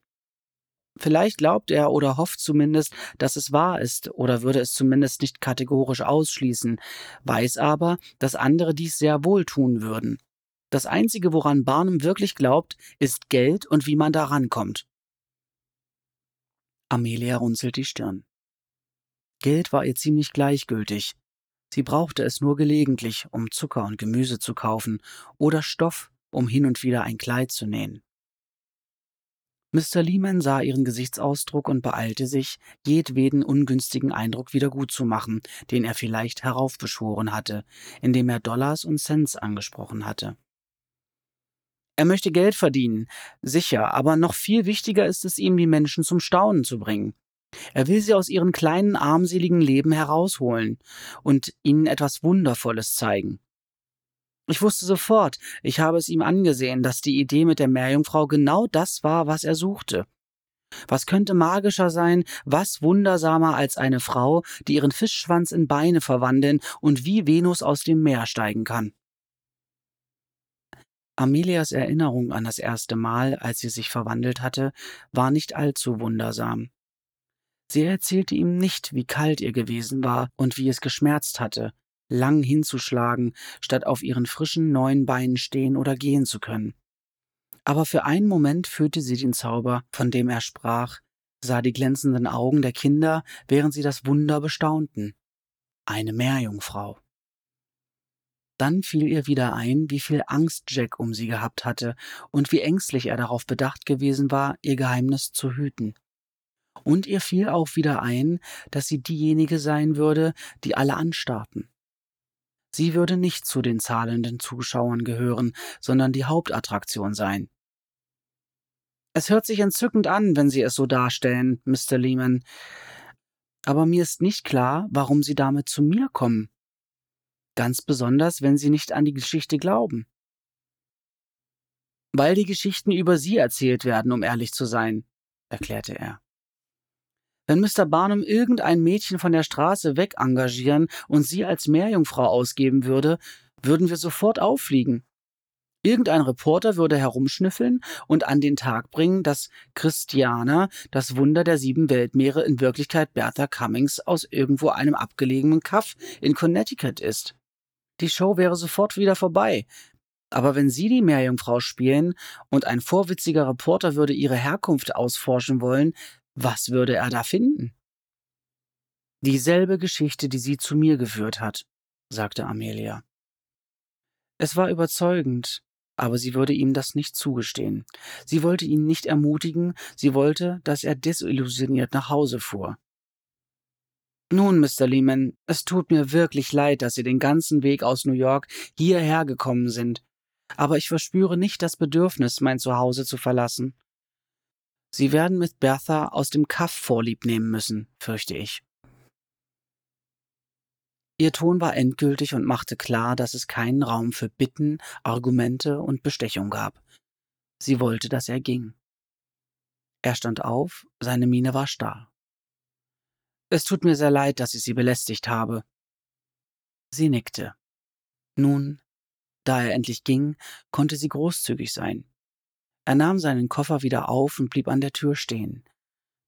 Vielleicht glaubt er oder hofft zumindest, dass es wahr ist oder würde es zumindest nicht kategorisch ausschließen, weiß aber, dass andere dies sehr wohl tun würden. Das Einzige, woran Barnum wirklich glaubt, ist Geld und wie man da rankommt. Amelia runzelt die Stirn. Geld war ihr ziemlich gleichgültig. Sie brauchte es nur gelegentlich, um Zucker und Gemüse zu kaufen oder Stoff, um hin und wieder ein Kleid zu nähen. Mr. Lehman sah ihren Gesichtsausdruck und beeilte sich, jedweden ungünstigen Eindruck wieder gut zu machen, den er vielleicht heraufbeschworen hatte, indem er Dollars und Cents angesprochen hatte. Er möchte Geld verdienen, sicher, aber noch viel wichtiger ist es ihm, die Menschen zum Staunen zu bringen. Er will sie aus ihrem kleinen, armseligen Leben herausholen und ihnen etwas Wundervolles zeigen. Ich wusste sofort, ich habe es ihm angesehen, dass die Idee mit der Meerjungfrau genau das war, was er suchte. Was könnte magischer sein, was wundersamer als eine Frau, die ihren Fischschwanz in Beine verwandeln und wie Venus aus dem Meer steigen kann? Amelias Erinnerung an das erste Mal, als sie sich verwandelt hatte, war nicht allzu wundersam. Sie erzählte ihm nicht, wie kalt ihr gewesen war und wie es geschmerzt hatte, lang hinzuschlagen, statt auf ihren frischen neuen Beinen stehen oder gehen zu können. Aber für einen Moment fühlte sie den Zauber, von dem er sprach, sah die glänzenden Augen der Kinder, während sie das Wunder bestaunten. Eine Meerjungfrau. Dann fiel ihr wieder ein, wie viel Angst Jack um sie gehabt hatte und wie ängstlich er darauf bedacht gewesen war, ihr Geheimnis zu hüten. Und ihr fiel auch wieder ein, dass sie diejenige sein würde, die alle anstarrten. Sie würde nicht zu den zahlenden Zuschauern gehören, sondern die Hauptattraktion sein. Es hört sich entzückend an, wenn Sie es so darstellen, Mr. Lehman. Aber mir ist nicht klar, warum Sie damit zu mir kommen. Ganz besonders, wenn Sie nicht an die Geschichte glauben. Weil die Geschichten über Sie erzählt werden, um ehrlich zu sein, erklärte er. Wenn Mr. Barnum irgendein Mädchen von der Straße weg engagieren und sie als Meerjungfrau ausgeben würde, würden wir sofort auffliegen. Irgendein Reporter würde herumschnüffeln und an den Tag bringen, dass Christiana, das Wunder der sieben Weltmeere, in Wirklichkeit Bertha Cummings aus irgendwo einem abgelegenen Kaff in Connecticut ist. Die Show wäre sofort wieder vorbei. Aber wenn Sie die Meerjungfrau spielen und ein vorwitziger Reporter würde Ihre Herkunft ausforschen wollen, was würde er da finden? Dieselbe Geschichte, die sie zu mir geführt hat, sagte Amelia. Es war überzeugend, aber sie würde ihm das nicht zugestehen. Sie wollte ihn nicht ermutigen, sie wollte, dass er desillusioniert nach Hause fuhr. Nun, Mr. Lehman, es tut mir wirklich leid, dass Sie den ganzen Weg aus New York hierher gekommen sind, aber ich verspüre nicht das Bedürfnis, mein Zuhause zu verlassen. Sie werden mit Bertha aus dem Kaff vorlieb nehmen müssen, fürchte ich. Ihr Ton war endgültig und machte klar, dass es keinen Raum für Bitten, Argumente und Bestechung gab. Sie wollte, dass er ging. Er stand auf, seine Miene war starr. Es tut mir sehr leid, dass ich Sie belästigt habe. Sie nickte. Nun, da er endlich ging, konnte sie großzügig sein. Er nahm seinen Koffer wieder auf und blieb an der Tür stehen.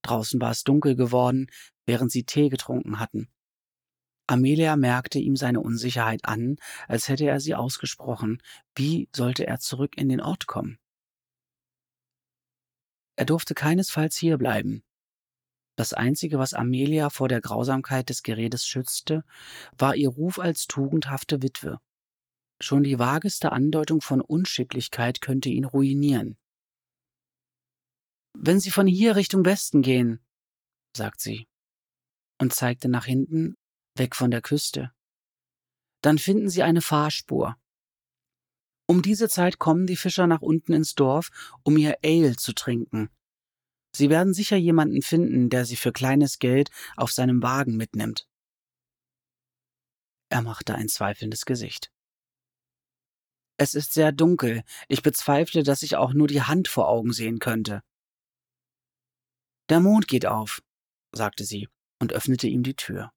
Draußen war es dunkel geworden, während sie Tee getrunken hatten. Amelia merkte ihm seine Unsicherheit an, als hätte er sie ausgesprochen. Wie sollte er zurück in den Ort kommen? Er durfte keinesfalls hierbleiben. Das Einzige, was Amelia vor der Grausamkeit des Geredes schützte, war ihr Ruf als tugendhafte Witwe. Schon die vageste Andeutung von Unschicklichkeit könnte ihn ruinieren. Wenn Sie von hier Richtung Westen gehen, sagt sie und zeigte nach hinten, weg von der Küste, dann finden Sie eine Fahrspur. Um diese Zeit kommen die Fischer nach unten ins Dorf, um ihr Ale zu trinken. Sie werden sicher jemanden finden, der sie für kleines Geld auf seinem Wagen mitnimmt. Er machte ein zweifelndes Gesicht. Es ist sehr dunkel, ich bezweifle, dass ich auch nur die Hand vor Augen sehen könnte. Der Mond geht auf, sagte sie und öffnete ihm die Tür.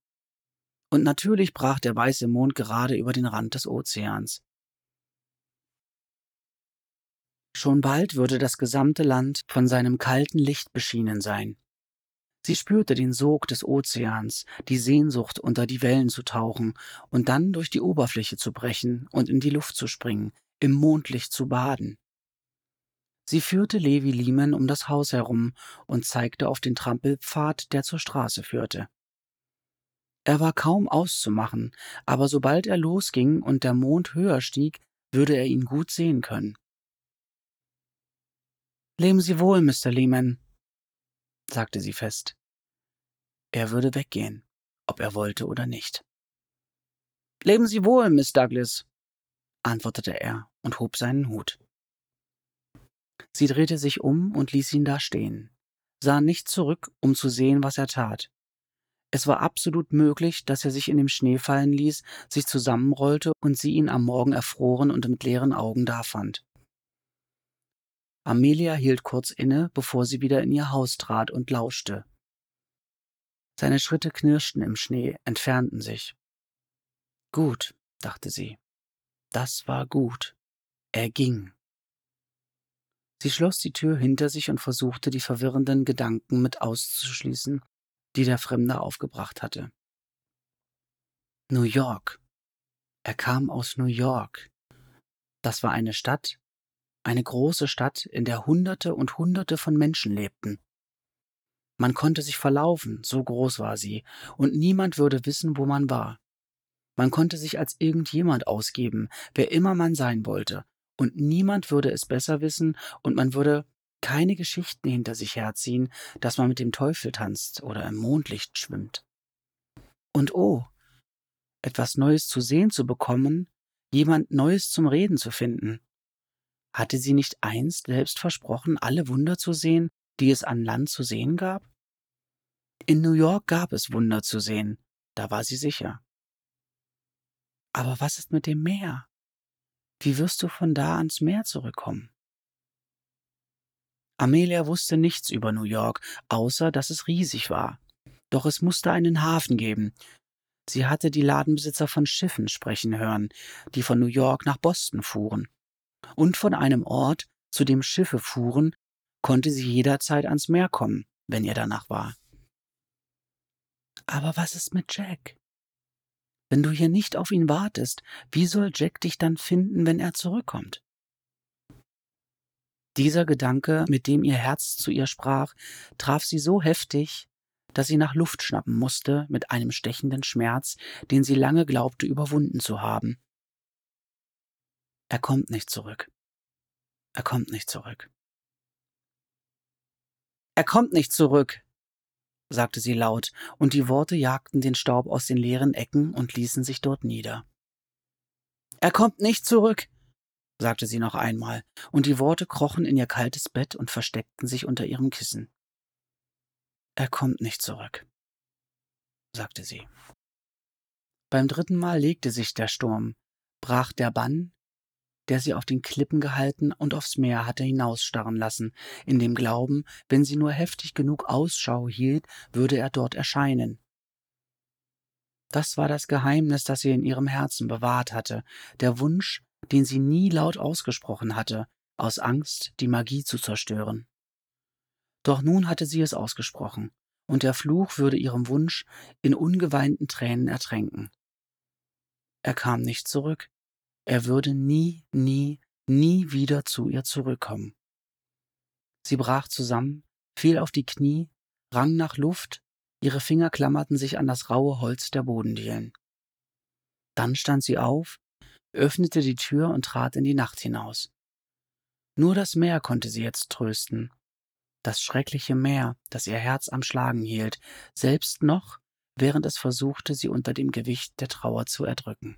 Und natürlich brach der weiße Mond gerade über den Rand des Ozeans. Schon bald würde das gesamte Land von seinem kalten Licht beschienen sein. Sie spürte den Sog des Ozeans, die Sehnsucht, unter die Wellen zu tauchen und dann durch die Oberfläche zu brechen und in die Luft zu springen, im Mondlicht zu baden. Sie führte Levi Lehman um das Haus herum und zeigte auf den Trampelpfad, der zur Straße führte. Er war kaum auszumachen, aber sobald er losging und der Mond höher stieg, würde er ihn gut sehen können. Leben Sie wohl, Mr. Lehman, sagte sie fest. Er würde weggehen, ob er wollte oder nicht. Leben Sie wohl, Miss Douglas, antwortete er und hob seinen Hut. Sie drehte sich um und ließ ihn da stehen, sah nicht zurück, um zu sehen, was er tat. Es war absolut möglich, dass er sich in dem Schnee fallen ließ, sich zusammenrollte und sie ihn am Morgen erfroren und mit leeren Augen dafand. Amelia hielt kurz inne, bevor sie wieder in ihr Haus trat und lauschte. Seine Schritte knirschten im Schnee, entfernten sich. Gut, dachte sie. Das war gut. Er ging. Sie schloss die Tür hinter sich und versuchte, die verwirrenden Gedanken mit auszuschließen, die der Fremde aufgebracht hatte. New York. Er kam aus New York. Das war eine Stadt, eine große Stadt, in der Hunderte und Hunderte von Menschen lebten. Man konnte sich verlaufen, so groß war sie, und niemand würde wissen, wo man war. Man konnte sich als irgendjemand ausgeben, wer immer man sein wollte, und niemand würde es besser wissen, und man würde keine Geschichten hinter sich herziehen, dass man mit dem Teufel tanzt oder im Mondlicht schwimmt. Und oh, etwas Neues zu sehen zu bekommen, jemand Neues zum Reden zu finden, hatte sie nicht einst selbst versprochen, alle Wunder zu sehen, die es an Land zu sehen gab? In New York gab es Wunder zu sehen, da war sie sicher. Aber was ist mit dem Meer? Wie wirst du von da ans Meer zurückkommen? Amelia wusste nichts über New York, außer dass es riesig war. Doch es musste einen Hafen geben. Sie hatte die Ladenbesitzer von Schiffen sprechen hören, die von New York nach Boston fuhren und von einem Ort, zu dem Schiffe fuhren, konnte sie jederzeit ans Meer kommen, wenn ihr danach war. Aber was ist mit Jack? Wenn du hier nicht auf ihn wartest, wie soll Jack dich dann finden, wenn er zurückkommt? Dieser Gedanke, mit dem ihr Herz zu ihr sprach, traf sie so heftig, dass sie nach Luft schnappen musste mit einem stechenden Schmerz, den sie lange glaubte überwunden zu haben. Er kommt nicht zurück. Er kommt nicht zurück. Er kommt nicht zurück, sagte sie laut, und die Worte jagten den Staub aus den leeren Ecken und ließen sich dort nieder. Er kommt nicht zurück, sagte sie noch einmal, und die Worte krochen in ihr kaltes Bett und versteckten sich unter ihrem Kissen. Er kommt nicht zurück, sagte sie. Beim dritten Mal legte sich der Sturm, brach der Bann, der sie auf den Klippen gehalten und aufs Meer hatte hinausstarren lassen, in dem Glauben, wenn sie nur heftig genug Ausschau hielt, würde er dort erscheinen. Das war das Geheimnis, das sie in ihrem Herzen bewahrt hatte, der Wunsch, den sie nie laut ausgesprochen hatte, aus Angst, die Magie zu zerstören. Doch nun hatte sie es ausgesprochen, und der Fluch würde ihrem Wunsch in ungeweinten Tränen ertränken. Er kam nicht zurück, er würde nie, nie, nie wieder zu ihr zurückkommen. Sie brach zusammen, fiel auf die Knie, rang nach Luft, ihre Finger klammerten sich an das raue Holz der Bodendielen. Dann stand sie auf, öffnete die Tür und trat in die Nacht hinaus. Nur das Meer konnte sie jetzt trösten. das schreckliche Meer, das ihr Herz am Schlagen hielt, selbst noch, während es versuchte, sie unter dem Gewicht der Trauer zu erdrücken.